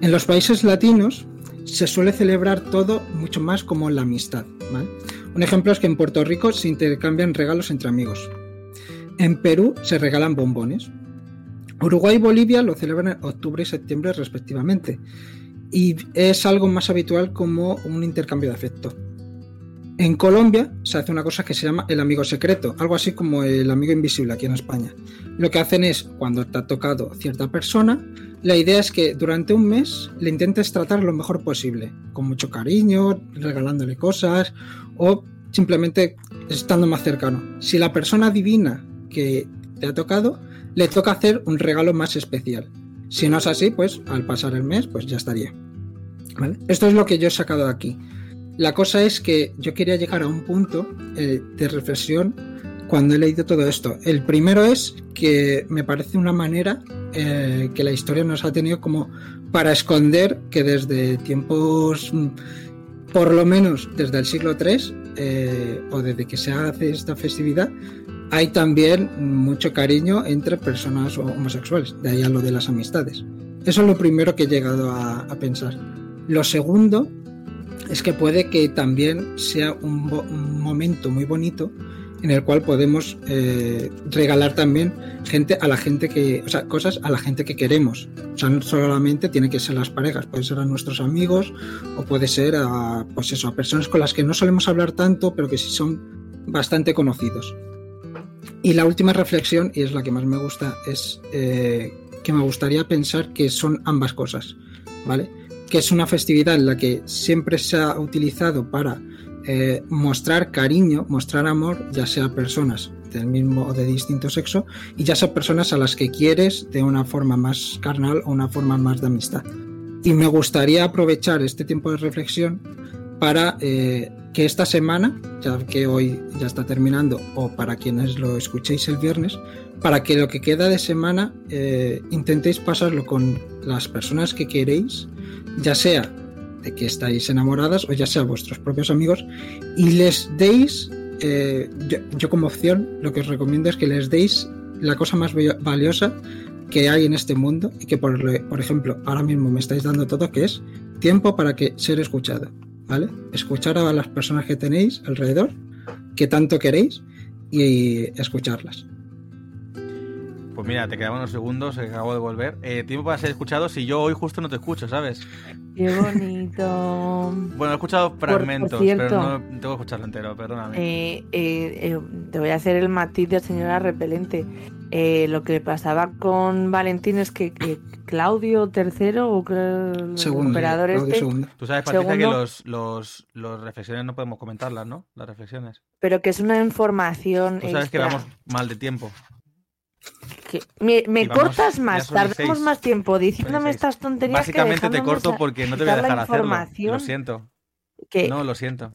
En los países latinos se suele celebrar todo mucho más como la amistad. Un ejemplo es que en Puerto Rico se intercambian regalos entre amigos. En Perú se regalan bombones. Uruguay y Bolivia lo celebran en octubre y septiembre respectivamente. Y es algo más habitual como un intercambio de afecto. En Colombia se hace una cosa que se llama el amigo secreto, algo así como el amigo invisible aquí en España. Lo que hacen es, cuando te ha tocado cierta persona, la idea es que durante un mes le intentes tratar lo mejor posible, con mucho cariño, regalándole cosas o simplemente estando más cercano. Si la persona adivina que te ha tocado, le toca hacer un regalo más especial. Si no es así, pues al pasar el mes, pues ya estaría. Esto es lo que yo he sacado de aquí. La cosa es que yo quería llegar a un punto eh, de reflexión cuando he leído todo esto. El primero es que me parece una manera eh, que la historia nos ha tenido como para esconder que desde tiempos, por lo menos desde el siglo III, eh, o desde que se hace esta festividad, hay también mucho cariño entre personas homosexuales, de ahí a lo de las amistades. Eso es lo primero que he llegado a pensar. Lo segundo es que puede que también sea un, momento muy bonito en el cual podemos eh, regalar también gente a la gente que, o sea, cosas a la gente que queremos. O sea, no solamente tiene que ser las parejas, puede ser a nuestros amigos o puede ser a, pues eso, a personas con las que no solemos hablar tanto, pero que sí son bastante conocidos. Y la última reflexión, y es la que más me gusta, es eh, que me gustaría pensar que son ambas cosas, ¿vale? Que es una festividad en la que siempre se ha utilizado para eh, mostrar cariño, mostrar amor, ya sea personas del mismo o de distinto sexo, y ya sea personas a las que quieres de una forma más carnal o una forma más de amistad. Y me gustaría aprovechar este tiempo de reflexión para eh, que esta semana, ya que hoy ya está terminando, o para quienes lo escuchéis el viernes, para que lo que queda de semana eh, intentéis pasarlo con las personas que queréis, ya sea de que estáis enamoradas o ya sea vuestros propios amigos, y les deis, eh, yo, como opción, lo que os recomiendo es que les deis la cosa más valiosa que hay en este mundo y que, por, por ejemplo, ahora mismo me estáis dando todo, que es tiempo para que ser escuchado. ¿vale? Escuchar a las personas que tenéis alrededor, que tanto queréis, y escucharlas. Pues mira, te quedaban unos segundos, acabo de volver. Eh, tiempo para ser escuchado si yo hoy justo no te escucho, ¿sabes? Qué bonito. *laughs* bueno, he escuchado fragmentos, pero no tengo que escucharlo entero, perdóname. Eh, eh, te voy a hacer el matiz de señora repelente. lo que pasaba con Valentín es que, Claudio III o el segundo, operador este. Tú sabes, Patricia, que los, los, los, reflexiones no podemos comentarlas, ¿no? Las reflexiones. Pero que es una información. Tú sabes que vamos mal de tiempo me, cortas más, tardamos más tiempo diciéndome estas tonterías. Básicamente te corto porque no te voy a dejar hacerlo. Lo siento. No, lo siento.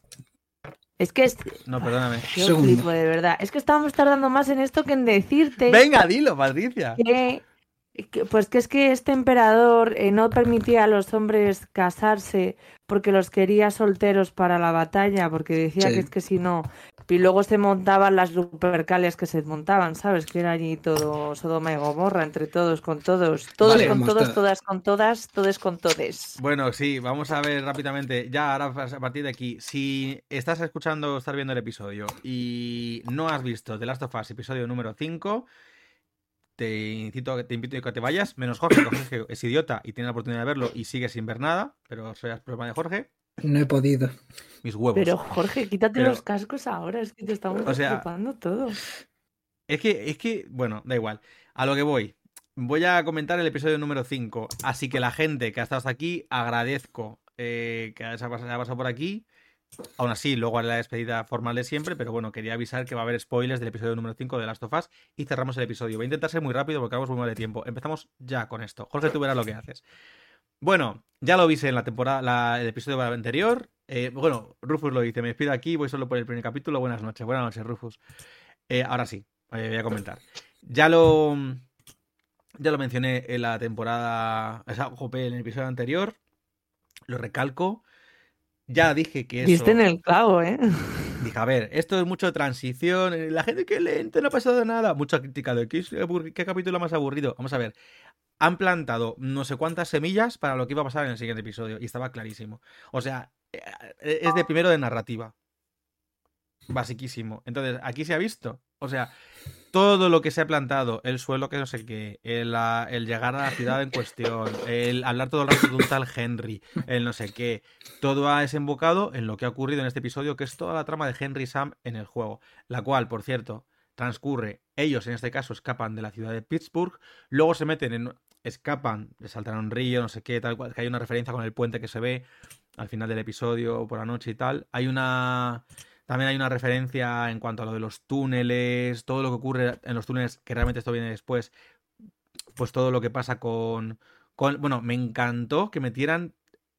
Es que es... No, perdóname. flipo, de verdad. Es que estábamos tardando más en esto que en decirte. Venga, dilo, Patricia. pues que es que este emperador eh, no permitía a los hombres casarse porque los quería solteros para la batalla, porque decía que es que si no. Y luego se montaban las lupercales que se montaban, ¿sabes? Que era allí todo Sodoma y Gomorra, entre todos con todos. Todos con todos, todas con todas, todos con todes. Bueno, sí, vamos a ver rápidamente. Ya, ahora a partir de aquí, si estás escuchando, estás viendo el episodio y no has visto The Last of Us, episodio número 5 te incito, te invito a que te vayas, menos Jorge, que es idiota y tiene la oportunidad de verlo y sigue sin ver nada, pero eso es problema de Jorge. No he podido. Mis huevos. Pero Jorge, quítate los cascos ahora, es que te estamos o todo. Es que, es que, bueno, da igual. A lo que voy. Voy a comentar el episodio número 5. Así que la gente que ha estado hasta aquí, agradezco eh, que se ha pasado por aquí. Aún así, luego haré la despedida formal de siempre, pero bueno, quería avisar que va a haber spoilers del episodio número 5 de Last of Us y cerramos el episodio. Voy a intentar ser muy rápido porque vamos muy mal de tiempo. Empezamos ya con esto. Jorge, tú verás lo que haces. Bueno, ya lo viste en la temporada, el episodio anterior. Eh, bueno, Rufus lo dice, me despido aquí, voy solo por el primer capítulo. Buenas noches, buenas noches, Rufus. Eh, ahora sí, eh, voy a comentar. Ya lo, ya lo mencioné en la temporada, o sea, en el episodio anterior. Lo recalco. Ya dije que eso... Viste en el clavo, ¿eh? A ver, esto es mucho transición, eh, la gente que lente, no ha pasado nada. Mucha crítica de ¿qué, qué capítulo más aburrido. Vamos a ver, han plantado no sé cuántas semillas para lo que iba a pasar en el siguiente episodio y estaba clarísimo. O sea, eh, es de primero de narrativa. Basiquísimo. Entonces, aquí se ha visto. O sea, todo lo que se ha plantado, el suelo que no sé qué, el, llegar a la ciudad en cuestión, el hablar todo el rato de un tal Henry, el no sé qué, todo ha desembocado en lo que ha ocurrido en este episodio, que es toda la trama de Henry Sam en el juego, la cual, por cierto, transcurre, ellos en este caso escapan de la ciudad de Pittsburgh, luego se meten en, escapan, saltan a un río, no sé qué, tal cual, que hay una referencia con el puente que se ve al final del episodio por la noche y tal, hay una también hay una referencia en cuanto a lo de los túneles, todo lo que ocurre en los túneles, que realmente esto viene después, pues todo lo que pasa con... bueno, me encantó que metieran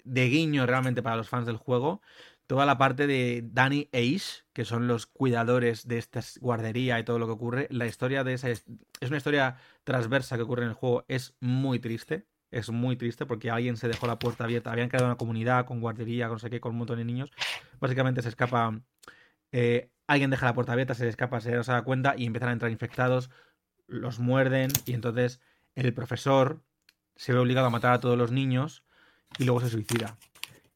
de guiño realmente para los fans del juego toda la parte de Danny e Ish, que son los cuidadores de esta guardería y todo lo que ocurre. La historia de esa es, una historia transversa que ocurre en el juego, es muy triste. Es muy triste porque alguien se dejó la puerta abierta. Habían creado una comunidad con guardería, con sé qué, con un montón de niños. Básicamente se escapa eh, alguien deja la puerta abierta, se le escapa, se no se da cuenta y empiezan a entrar infectados, los muerden y entonces el profesor se ve obligado a matar a todos los niños y luego se suicida.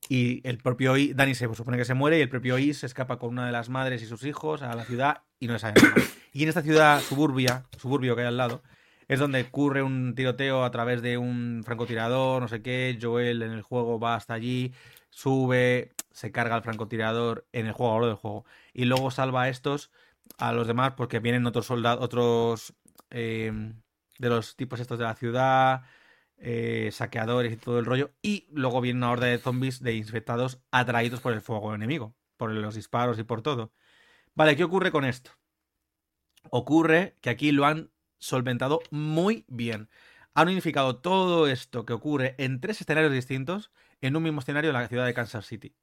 Y el propio I, Dani se supone que se muere y el propio I se escapa con una de las madres y sus hijos a la ciudad y no sabe nada. Y en esta ciudad suburbia, suburbio que hay al lado, es donde ocurre un tiroteo a través de un francotirador, no sé qué. Joel en el juego va hasta allí, sube, se carga el francotirador en el juego, del juego. Y luego salva a estos, a los demás, porque vienen otros soldados, otros eh, de los tipos estos de la ciudad, eh, saqueadores y todo el rollo. Y luego viene una horda de zombies de infectados atraídos por el fuego enemigo, por los disparos y por todo. Vale, ¿qué ocurre con esto? Ocurre que aquí lo han solventado muy bien. Han unificado todo esto que ocurre en tres escenarios distintos en un mismo escenario en la ciudad de Kansas City.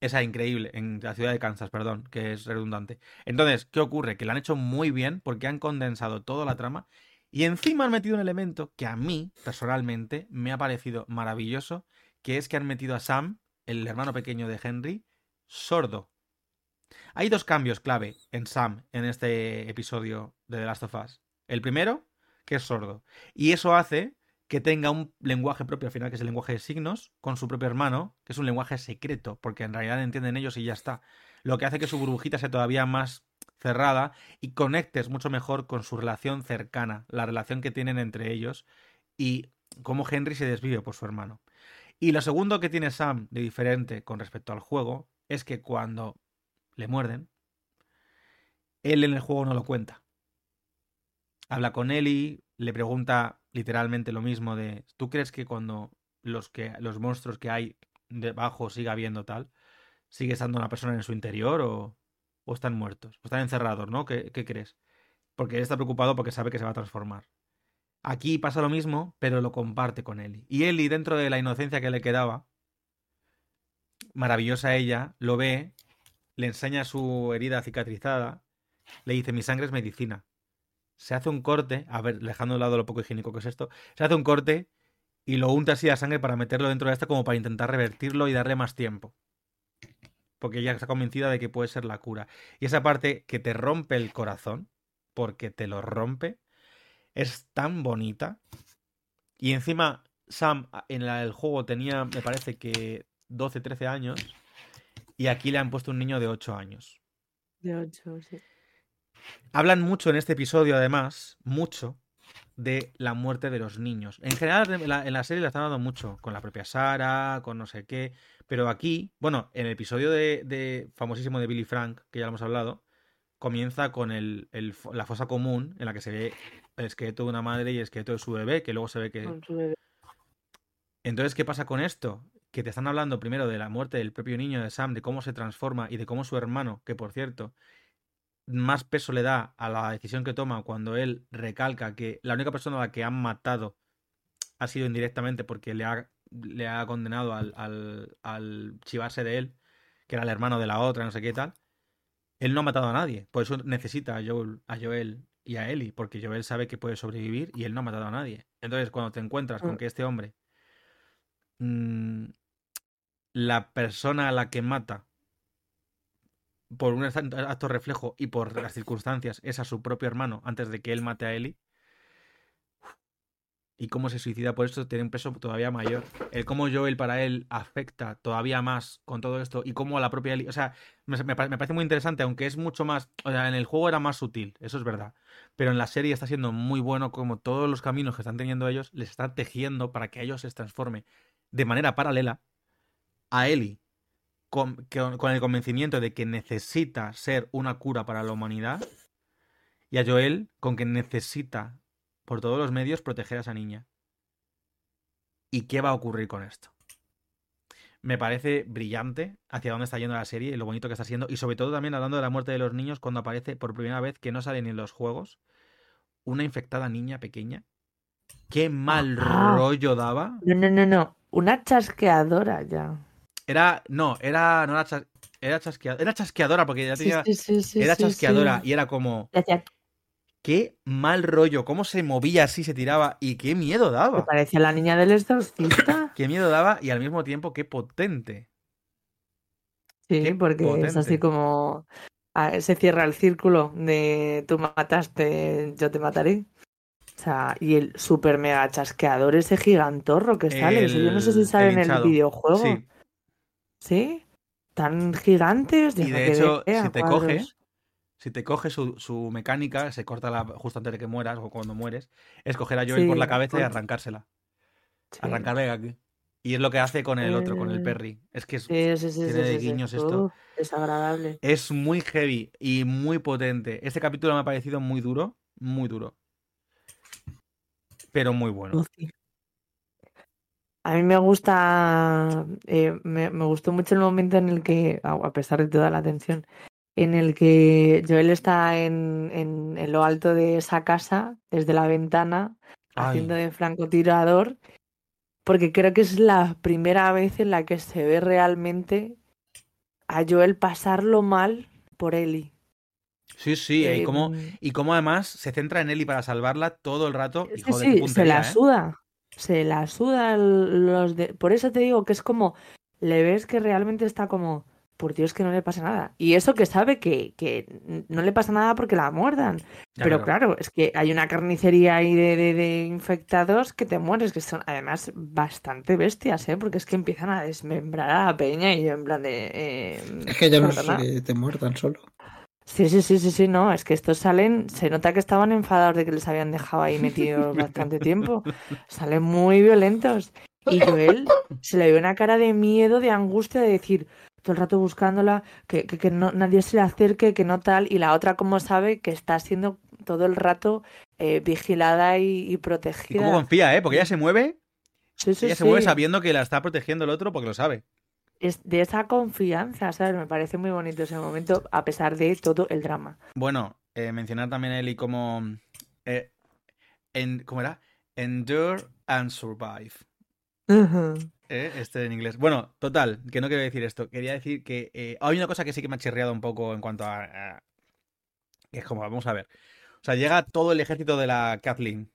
Esa increíble, en la ciudad de Kansas, perdón, que es redundante. Entonces, ¿qué ocurre? Que lo han hecho muy bien porque han condensado toda la trama y encima han metido un elemento que a mí, personalmente, me ha parecido maravilloso, que es que han metido a Sam, el hermano pequeño de Henry, sordo. Hay dos cambios clave en Sam en este episodio de The Last of Us. El primero, que es sordo. Y eso hace que tenga un lenguaje propio al final, que es el lenguaje de signos, con su propio hermano, que es un lenguaje secreto, porque en realidad entienden ellos y ya está. Lo que hace que su burbujita sea todavía más cerrada y conectes mucho mejor con su relación cercana, la relación que tienen entre ellos y cómo Henry se desvive por su hermano. Y lo segundo que tiene Sam de diferente con respecto al juego es que cuando le muerden, él en el juego no lo cuenta. Habla con Ellie, le pregunta literalmente lo mismo de ¿tú crees que cuando los que los monstruos que hay debajo siga habiendo tal, sigue estando una persona en su interior o, o están muertos? O están encerrados, ¿no? ¿Qué, ¿Qué, crees? Porque él está preocupado porque sabe que se va a transformar. Aquí pasa lo mismo, pero lo comparte con Ellie. Y Ellie, dentro de la inocencia que le quedaba, maravillosa ella, lo ve, le enseña su herida cicatrizada, le dice, mi sangre es medicina se hace un corte, a ver, dejando de lado lo poco higiénico que es esto, se hace un corte y lo unta así a sangre para meterlo dentro de esta como para intentar revertirlo y darle más tiempo. Porque ella está convencida de que puede ser la cura. Y esa parte que te rompe el corazón, porque te lo rompe, es tan bonita. Y encima, Sam en el juego tenía, me parece que 12, 13 años. Y aquí le han puesto un niño de 8 años. De 8, sí. Hablan mucho en este episodio, además, mucho de la muerte de los niños. En general, en la, en la serie le están dando mucho, con la propia Sara, con no sé qué. Pero aquí, bueno, en el episodio de, de famosísimo de Billy Frank, que ya lo hemos hablado, comienza con el, el, la fosa común en la que se ve el esqueleto de una madre y el esqueleto de su bebé, que luego se ve que... Entonces, ¿qué pasa con esto? Que te están hablando primero de la muerte del propio niño de Sam, de cómo se transforma y de cómo su hermano, que por cierto, más peso le da a la decisión que toma cuando él recalca que la única persona a la que han matado ha sido indirectamente porque le ha, le ha condenado al, al, al chivarse de él, que era el hermano de la otra, no sé qué tal. Él no ha matado a nadie, por eso necesita a Joel, a Joel y a Ellie, porque Joel sabe que puede sobrevivir y él no ha matado a nadie. Entonces, cuando te encuentras con que este hombre, mmm, la persona a la que mata por un acto reflejo y por las circunstancias es a su propio hermano antes de que él mate a Ellie. Y cómo se suicida por esto tiene un peso todavía mayor. El cómo Joel para él afecta todavía más con todo esto y cómo a la propia Ellie. O sea, me, parece muy interesante, aunque es mucho más. O sea, en el juego era más sutil, eso es verdad. Pero en la serie está siendo muy bueno como todos los caminos que están teniendo ellos les están tejiendo para que ellos se transforme de manera paralela a Ellie con, con, el convencimiento de que necesita ser una cura para la humanidad y a Joel con que necesita por todos los medios proteger a esa niña. ¿Y qué va a ocurrir con esto? Me parece brillante hacia dónde está yendo la serie y lo bonito que está siendo. Y sobre todo también hablando de la muerte de los niños cuando aparece por primera vez que no sale ni en los juegos una infectada niña pequeña. Qué mal ah. rollo daba. No, no, no, no. Una chasqueadora ya. Era. No, era. No era, chas, era, chasqueadora, era chasqueadora porque ya tenía. Sí, sí, sí, era chasqueadora y era como. Qué mal rollo, cómo se movía así, se tiraba y qué miedo daba. Me parecía la niña del exorcista. *coughs* qué miedo daba y al mismo tiempo qué potente. Sí, qué porque potente. es así como. Se cierra el círculo de tú mataste, yo te mataré. O sea, y el super mega chasqueador ese gigantorro que sale. El, yo no sé si sale en el videojuego. Sí. ¿Sí? Tan gigantes. Y de hecho, si te coges, si te coge su, su mecánica, se corta la, justo antes de que mueras o cuando mueres, es coger a Joel por la cabeza y arrancársela. Sí. Arrancarle aquí. Y es lo que hace con el otro, con el Eh, Perry. Es que es, Sí, sí, sí, tiene de guiños esto. Uf, desagradable. es muy heavy y muy potente. Este capítulo me ha parecido muy duro, muy duro. Pero muy bueno. A mí me gusta, eh, me, me gustó mucho el momento en el que, a pesar de toda la tensión, en el que Joel está en, en, en lo alto de esa casa, desde la ventana, haciendo de francotirador, porque creo que es la primera vez en la que se ve realmente a Joel pasarlo mal por Ellie. Sí, sí, y cómo, Em, y cómo además se centra en Ellie para salvarla todo el rato. Sí, Hijo de se la ¿eh? suda. Se la suda el- los de... Por eso te digo que es como, le ves que realmente está como, por Dios que no le pasa nada. Y eso que sabe que, que no le pasa nada porque la muerdan. Ya, Pero claro, es que hay una carnicería ahí de, de- de infectados que te mueres, que son además bastante bestias, ¿eh? Porque es que empiezan a desmembrar a la peña y yo en plan de... eh, Es que ya no sé, te muerdan solo. Sí, sí, sí, sí, sí, no, es que estos salen, se nota que estaban enfadados de que les habían dejado ahí metidos *laughs* bastante tiempo. Salen muy violentos. Y Joel se le ve una cara de miedo, de angustia, de decir todo el rato buscándola, que, que, que no, nadie se le acerque, que no tal. Y la otra, como sabe, que está siendo todo el rato eh, vigilada y, y Y protegida. cómo confía, ¿eh? Porque ella se mueve, Sí, sí, ella se mueve sabiendo que la está protegiendo el otro porque lo sabe. Es de esa confianza, ¿sabes? Me parece muy bonito ese momento, a pesar de todo el drama. Bueno, eh, mencionar también a Ellie como. eh, en, ¿Cómo era? Endure and survive. ¿eh? Este en inglés. Bueno, total, que no quiero decir esto. Quería decir que hay una cosa que sí que me ha chirriado un poco en cuanto a. a- que es como, vamos a ver. O sea, llega todo el ejército de la Kathleen.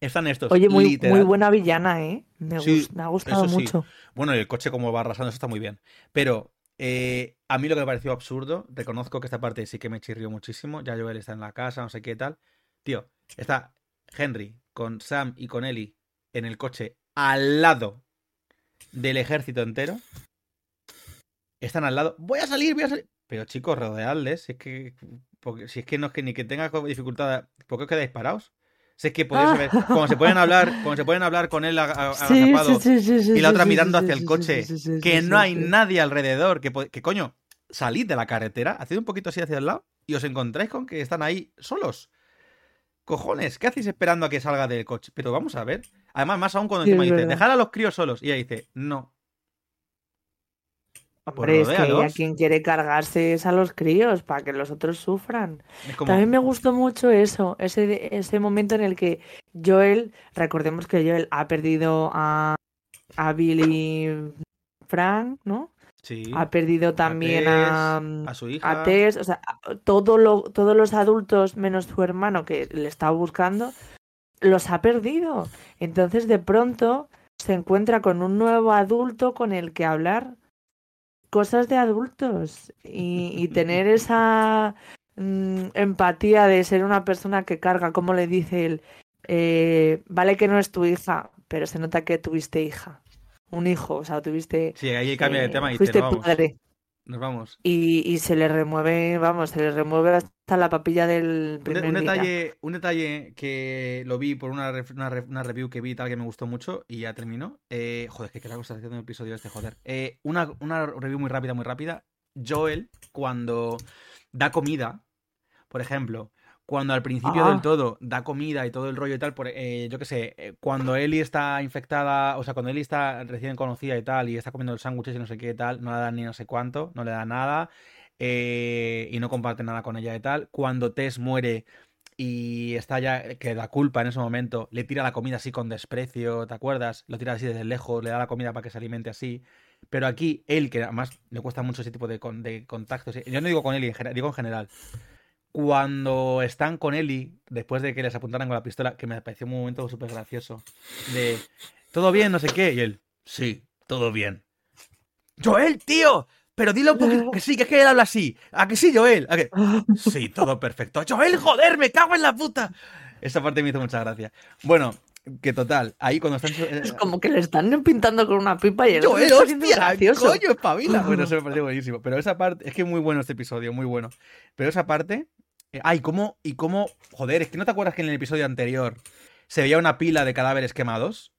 Están estos. Oye, muy, muy buena villana, ¿eh? Me, Sí, gus- me ha gustado sí. mucho. Bueno, y el coche como va arrasando, eso está muy bien. Pero eh, a mí lo que me pareció absurdo, reconozco que esta parte sí que me chirrió muchísimo. Ya Joel está en la casa, no sé qué tal. Tío, está Henry con Sam y con Ellie en el coche al lado del ejército entero. Están al lado. Voy a salir, voy a salir. Pero chicos, rodeadles. Si es que, porque, si es que no es que ni que tenga dificultad. ¿Por qué os quedáis parados? Si es que podéis saber. Cuando se pueden hablar, cuando se pueden hablar con él agazapado, sí, sí, sí, sí, y la otra mirando hacia el coche, que no hay nadie alrededor, que, que coño, salid de la carretera, haced un poquito así hacia el lado y os encontráis con que están ahí solos. Cojones, ¿qué hacéis esperando a que salga del coche? Pero vamos a ver. Además, más aún cuando encima dice, dejar a los críos solos. Y ella dice, no. Hombre, es que rodéalos. quien quiere cargarse es a los críos para que los otros sufran. Como, También me gustó mucho eso, ese, ese momento en el que Joel, recordemos que Joel ha perdido a, a Billy Frank, ¿no? sí, Ha perdido también a, Tess, a su a hija. Tess, o sea, a- todo lo, todos los adultos menos su hermano que le estaba buscando, los ha perdido. Entonces de pronto se encuentra con un nuevo adulto con el que hablar cosas de adultos y, y tener esa mm, empatía de ser una persona que carga, como le dice él, eh, vale que no es tu hija, pero se nota que tuviste hija, un hijo, o sea, tuviste... Sí, ahí cambia de eh, tema y dice, fuiste "No, vamos, padre. Nos vamos. Y, y se le remueve, vamos, se le remueve hasta la papilla del Un, primer un detalle, un detalle que lo vi por una, una, review que vi tal que me gustó mucho y ya terminó. Eh, joder, que qué está haciendo el episodio este, joder. Eh, una, una review muy rápida, muy rápida. Joel, cuando da comida, por ejemplo, cuando al principio Ah. del todo da comida y todo el rollo y tal, por, eh, yo qué sé, eh, cuando Ellie está infectada, o sea, cuando Ellie está recién conocida y tal, y está comiendo los sándwiches y no sé qué y tal, no le da ni no sé cuánto, no le da nada, eh, y no comparte nada con ella y tal. Cuando Tess muere y está ya, que da culpa en ese momento, le tira la comida así con desprecio, ¿te acuerdas? Lo tira así desde lejos, le da la comida para que se alimente así. Pero aquí, él, que además le cuesta mucho ese tipo de, con- de contactos, yo no digo con general, digo en general. Cuando están con Ellie, después de que les apuntaran con la pistola, que me pareció un momento súper gracioso, de, ¿todo bien? No sé qué, y él, sí, todo bien. Joel, tío, pero un poquito *laughs* que sí, que es que él habla así. ¿A que sí, Joel? ¿A que? *laughs* Sí, todo perfecto. Joel, joder, me cago en la puta. Esa parte me hizo mucha gracia. Bueno, Que total, ahí cuando están. Es como que le están pintando con una pipa y el Yo, eh, hostia, gracioso. coño, espabila. *laughs* Bueno, eso me pareció buenísimo. Pero esa parte, es que muy bueno este episodio, muy bueno. Pero esa parte. eh, ay, ¿cómo? Y cómo. Joder, es que no te acuerdas que en el episodio anterior se veía una pila de cadáveres quemados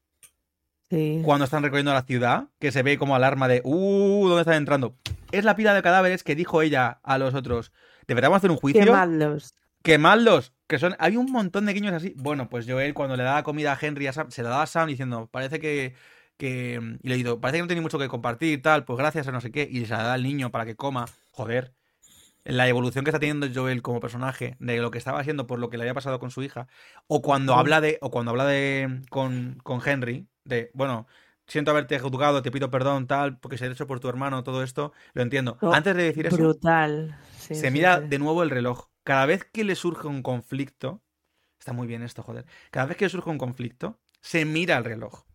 Sí. cuando están recorriendo la ciudad, que se ve como alarma de uh, ¿dónde están entrando? Es la pila de cadáveres que dijo ella a los otros. ¿Deberíamos hacer un juicio? Qué malos. Quemadlos. Que son. Hay un montón de guiños así. Bueno, pues Joel, cuando le daba comida a Henry, a Sam, se la daba a Sam diciendo, parece que. que y le digo, parece que no tiene mucho que compartir y tal, pues gracias a no sé qué. Y se la da al niño para que coma. Joder. La evolución que está teniendo Joel como personaje, de lo que estaba haciendo por lo que le había pasado con su hija. O cuando Sí. habla de. O cuando habla de. con, con Henry. De, bueno, siento haberte juzgado, te pido perdón, tal, porque se ha hecho por tu hermano, todo esto. Lo entiendo. Oh, Antes de decir eso Brutal. Sí, se sí, mira sí. de nuevo el reloj. Cada vez que le surge un conflicto, está muy bien esto, joder. Cada vez que le surge un conflicto, se mira el reloj.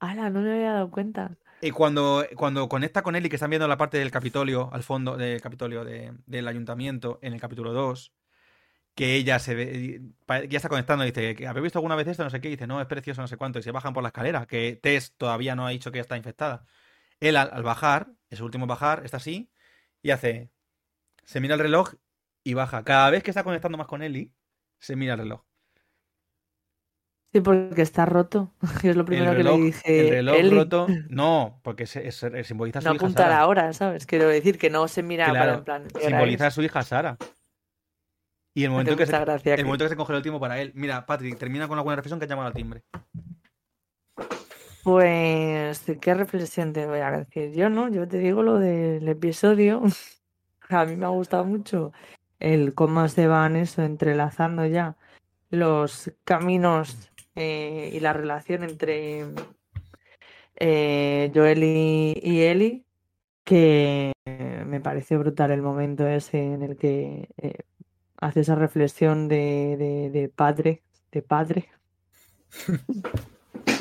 Ala, no me había dado cuenta. Y cuando, cuando conecta con él y que están viendo la parte del Capitolio, al fondo del Capitolio de- del Ayuntamiento, en el capítulo 2, que ella se ve, ya está conectando y dice, ¿habéis visto alguna vez esto? No sé qué, y dice, no, es precioso, no sé cuánto, y se bajan por la escalera, que Tess todavía no ha dicho que ya está infectada. Él al, al bajar, es el último bajar, está así, y hace, se mira el reloj y baja. Cada vez que está conectando más con Ellie, se mira el reloj. Sí, porque está roto. *laughs* Es lo primero que le dije. el reloj Eli. roto, no, porque simboliza a su No hija apuntar Sara. ahora, ¿sabes? Quiero decir que no se mira para en plan. ¿qué hora simboliza a su hija Sara. Y el Me momento, que se, gracia el que- momento que se congeló el tiempo para él. Mira, Patrick, termina con alguna reflexión que ha llamado al timbre. Pues, ¿qué reflexión te voy a decir? Yo no, yo te digo lo del episodio. *laughs* A mí me ha gustado mucho el cómo se van eso entrelazando ya los caminos eh, y la relación entre eh, Joel y, Ellie, que me parece brutal el momento ese en el que eh, hace esa reflexión de, de, padre, de padre,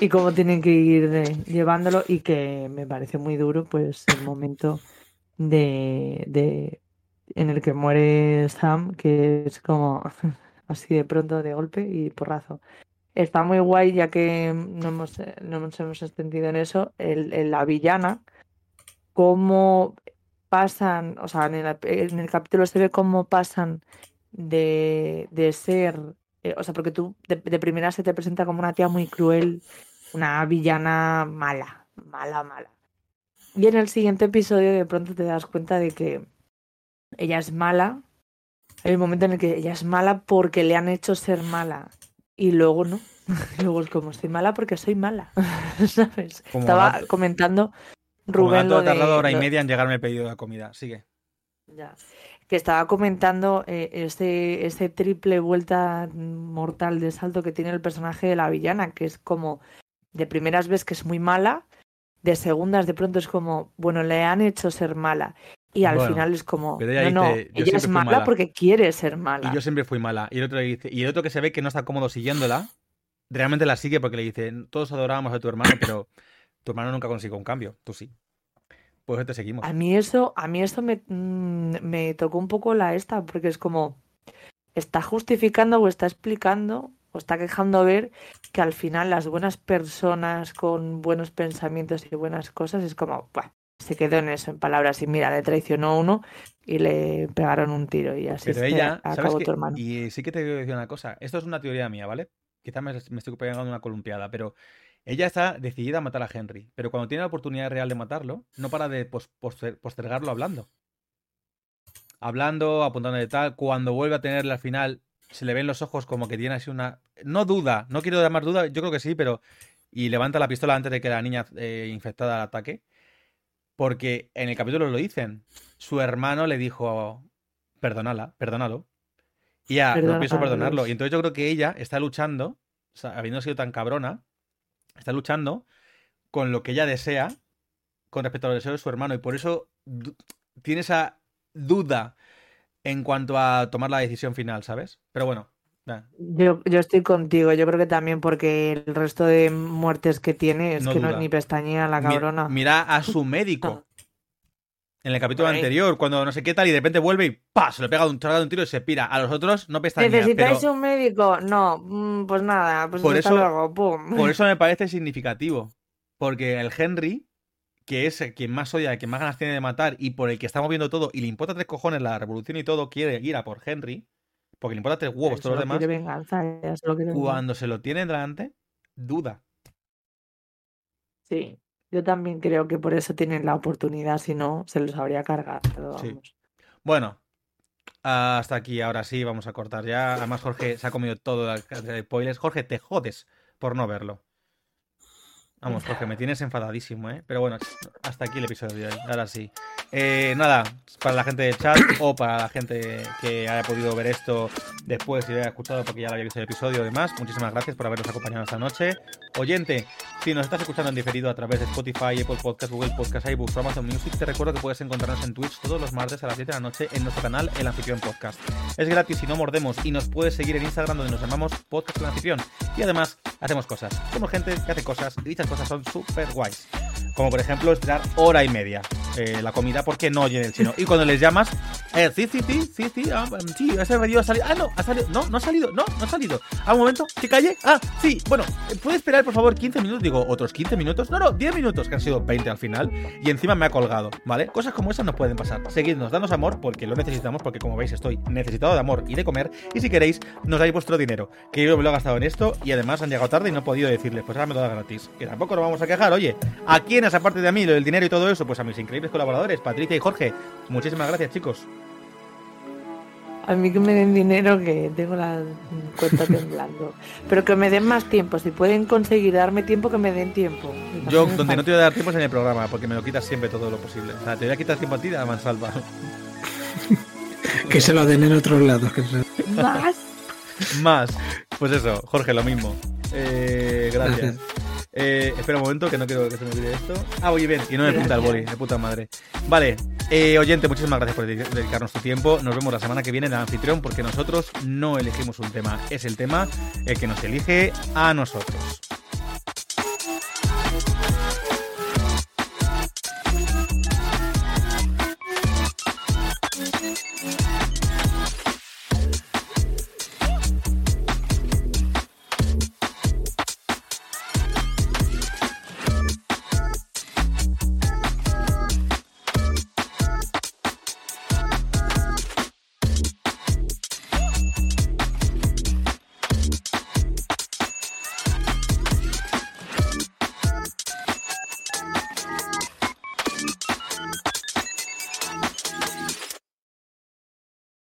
y cómo tienen que ir llevándolo y que me parece muy duro pues el momento de, de en el que muere Sam que es como *laughs* así de pronto de golpe y porrazo está muy guay ya que no hemos, no nos hemos extendido en eso el, la villana cómo pasan o sea en el, en el capítulo se ve cómo pasan de, de ser eh, o sea, porque tú de, de primera se te presenta como una tía muy cruel, una villana mala, mala, mala. Y en el siguiente episodio de pronto te das cuenta de que ella es mala. Hay un momento en el que ella es mala porque le han hecho ser mala. Y luego no. *laughs* luego es como, soy mala porque soy mala. *laughs* ¿Sabes? Como Estaba gato- comentando Como Rubén gato lo ha tardado hora y media en llegarme el pedido de comida. Sigue. Ya. Que estaba comentando eh, ese, ese triple vuelta mortal de salto que tiene el personaje de la villana, que es como de primeras ves que es muy mala, de segundas de pronto es como, bueno, le han hecho ser mala. Y al Bueno, final es como, ella no, no, dice, "Yo ella es mala, mala". porque quiere ser mala. Y yo siempre fui mala. Y el otro le dice, y el otro que se ve que no está cómodo siguiéndola, realmente la sigue porque le dice, todos adorábamos a tu hermano, pero tu hermano nunca consiguió un cambio. Tú sí. Pues te seguimos. A mí eso, a mí eso me, mm, me tocó un poco la esta, porque es como, está justificando o está explicando o está quejando ver que al final las buenas personas con buenos pensamientos y buenas cosas es como, se quedó en eso, en palabras, y mira, le traicionó uno y le pegaron un tiro y así Pero se ella, ¿sabes acabó qué? tu hermano. Y sí que te voy a decir una cosa. Esto es una teoría mía, ¿vale? Quizás me, me estoy pegando una columpiada, pero ella está decidida a matar a Henry. Pero cuando tiene la oportunidad real de matarlo, no para de pos- poster- postergarlo hablando. Hablando, apuntando de tal. Cuando vuelve a tenerle al final, se le ven los ojos como que tiene así una. No duda, no quiero dar más duda, yo creo que sí, pero. Y levanta la pistola antes de que la niña eh, infectada ataque. Porque en el capítulo lo dicen. Su hermano le dijo: Perdónala, perdónalo. Y ya, no pienso perdonarlo. Y entonces yo creo que ella está luchando, o sea, habiendo sido tan cabrona, está luchando con lo que ella desea con respecto a los deseos de su hermano. Y por eso tiene esa duda en cuanto a tomar la decisión final, ¿sabes? Pero bueno, nada, Yo, yo estoy contigo, yo creo que también porque el resto de muertes que tiene es No que no es ni pestañea la mi- cabrona. mira a su médico. En el capítulo anterior, cuando no sé qué tal, y de repente vuelve y ¡pa! Se le pega un, pega un tiro y se pira. A los otros no pestañea. ¿Necesitáis Pero un médico? No, mm, pues nada, pues Por hasta eso- luego, pum. por eso me *laughs* parece significativo. Porque el Henry, que es el quien más odia, el quien más ganas tiene de matar y por el que estamos viendo todo, y le importa tres cojones la revolución y todo, quiere ir a por Henry, porque le importa tres huevos todos los demás, venganza, cuando se lo tiene delante, duda. Sí, yo también creo que por eso tienen la oportunidad, si no, se los habría cargado. Sí. Bueno, hasta aquí, ahora sí, vamos a cortar ya. Además, Jorge se ha comido todo el spoilers. Jorge, te jodes por no verlo. Vamos, *laughs* Jorge, me tienes enfadadísimo, ¿eh? Pero bueno, hasta aquí el episodio de hoy. Ahora sí. Eh, nada, para la gente del chat o para la gente que haya podido ver esto después y lo haya escuchado porque ya lo había visto el episodio y demás, muchísimas gracias por habernos acompañado esta noche. Oyente, si nos estás escuchando en diferido a través de Spotify, Apple Podcast, Google Podcast, iBooks o Amazon Music, te recuerdo que puedes encontrarnos en Twitch todos los martes a las 7 de la noche en nuestro canal El Anfitrión Podcast. Es gratis y no mordemos y nos puedes seguir en Instagram donde nos llamamos Podcast El Anfitrión. Y además hacemos cosas. Somos gente que hace cosas y dichas cosas son súper guays. Como por ejemplo esperar hora y media eh, la comida porque no oyen el chino. Y cuando les llamas, eh, sí, sí, sí, sí, sí, ah, sí, ha salido. Ah, no, ha salido. No, no ha salido, no, no ha salido. A un momento, que calle. Ah, sí, bueno, eh, ¿puede esperar por favor 15 minutos? Digo, ¿otros 15 minutos? No, no, 10 minutos, que han sido 20 al final. Y encima me ha colgado, ¿vale? Cosas como esas no pueden pasar. Seguidnos, danos amor porque lo necesitamos, porque como veis estoy necesitado de amor y de comer. Y si queréis, nos dais vuestro dinero, que yo me lo he gastado en esto y además han llegado tarde y no he podido decirles, pues ahora me lo da gratis. Que tampoco nos vamos a quejar, oye. ¿A quiénes, aparte de a mí, lo del dinero y todo eso? Pues a mis increíbles colaboradores, Patricia y Jorge. Muchísimas gracias, chicos. A mí que me den dinero, que tengo la cuenta *laughs* temblando. Pero que me den más tiempo. Si pueden conseguir darme tiempo, que me den tiempo. Yo, donde no te voy a dar tiempo es en el programa, porque me lo quitas siempre todo lo posible. O sea, te voy a quitar tiempo a ti a mansalva. *laughs* Que se lo den en otros lados. que se- fácil. Más. Más. Pues eso, Jorge, lo mismo. Eh, gracias. Gracias. Eh, espera un momento, que no quiero que se me olvide esto. Ah, oye, bien, y no me pinta el boli, de puta madre. Vale, eh, oyente, muchísimas gracias por dedi- dedicarnos tu tiempo. Nos vemos la semana que viene en el anfitrión, porque nosotros no elegimos un tema, es el tema el que nos elige a nosotros.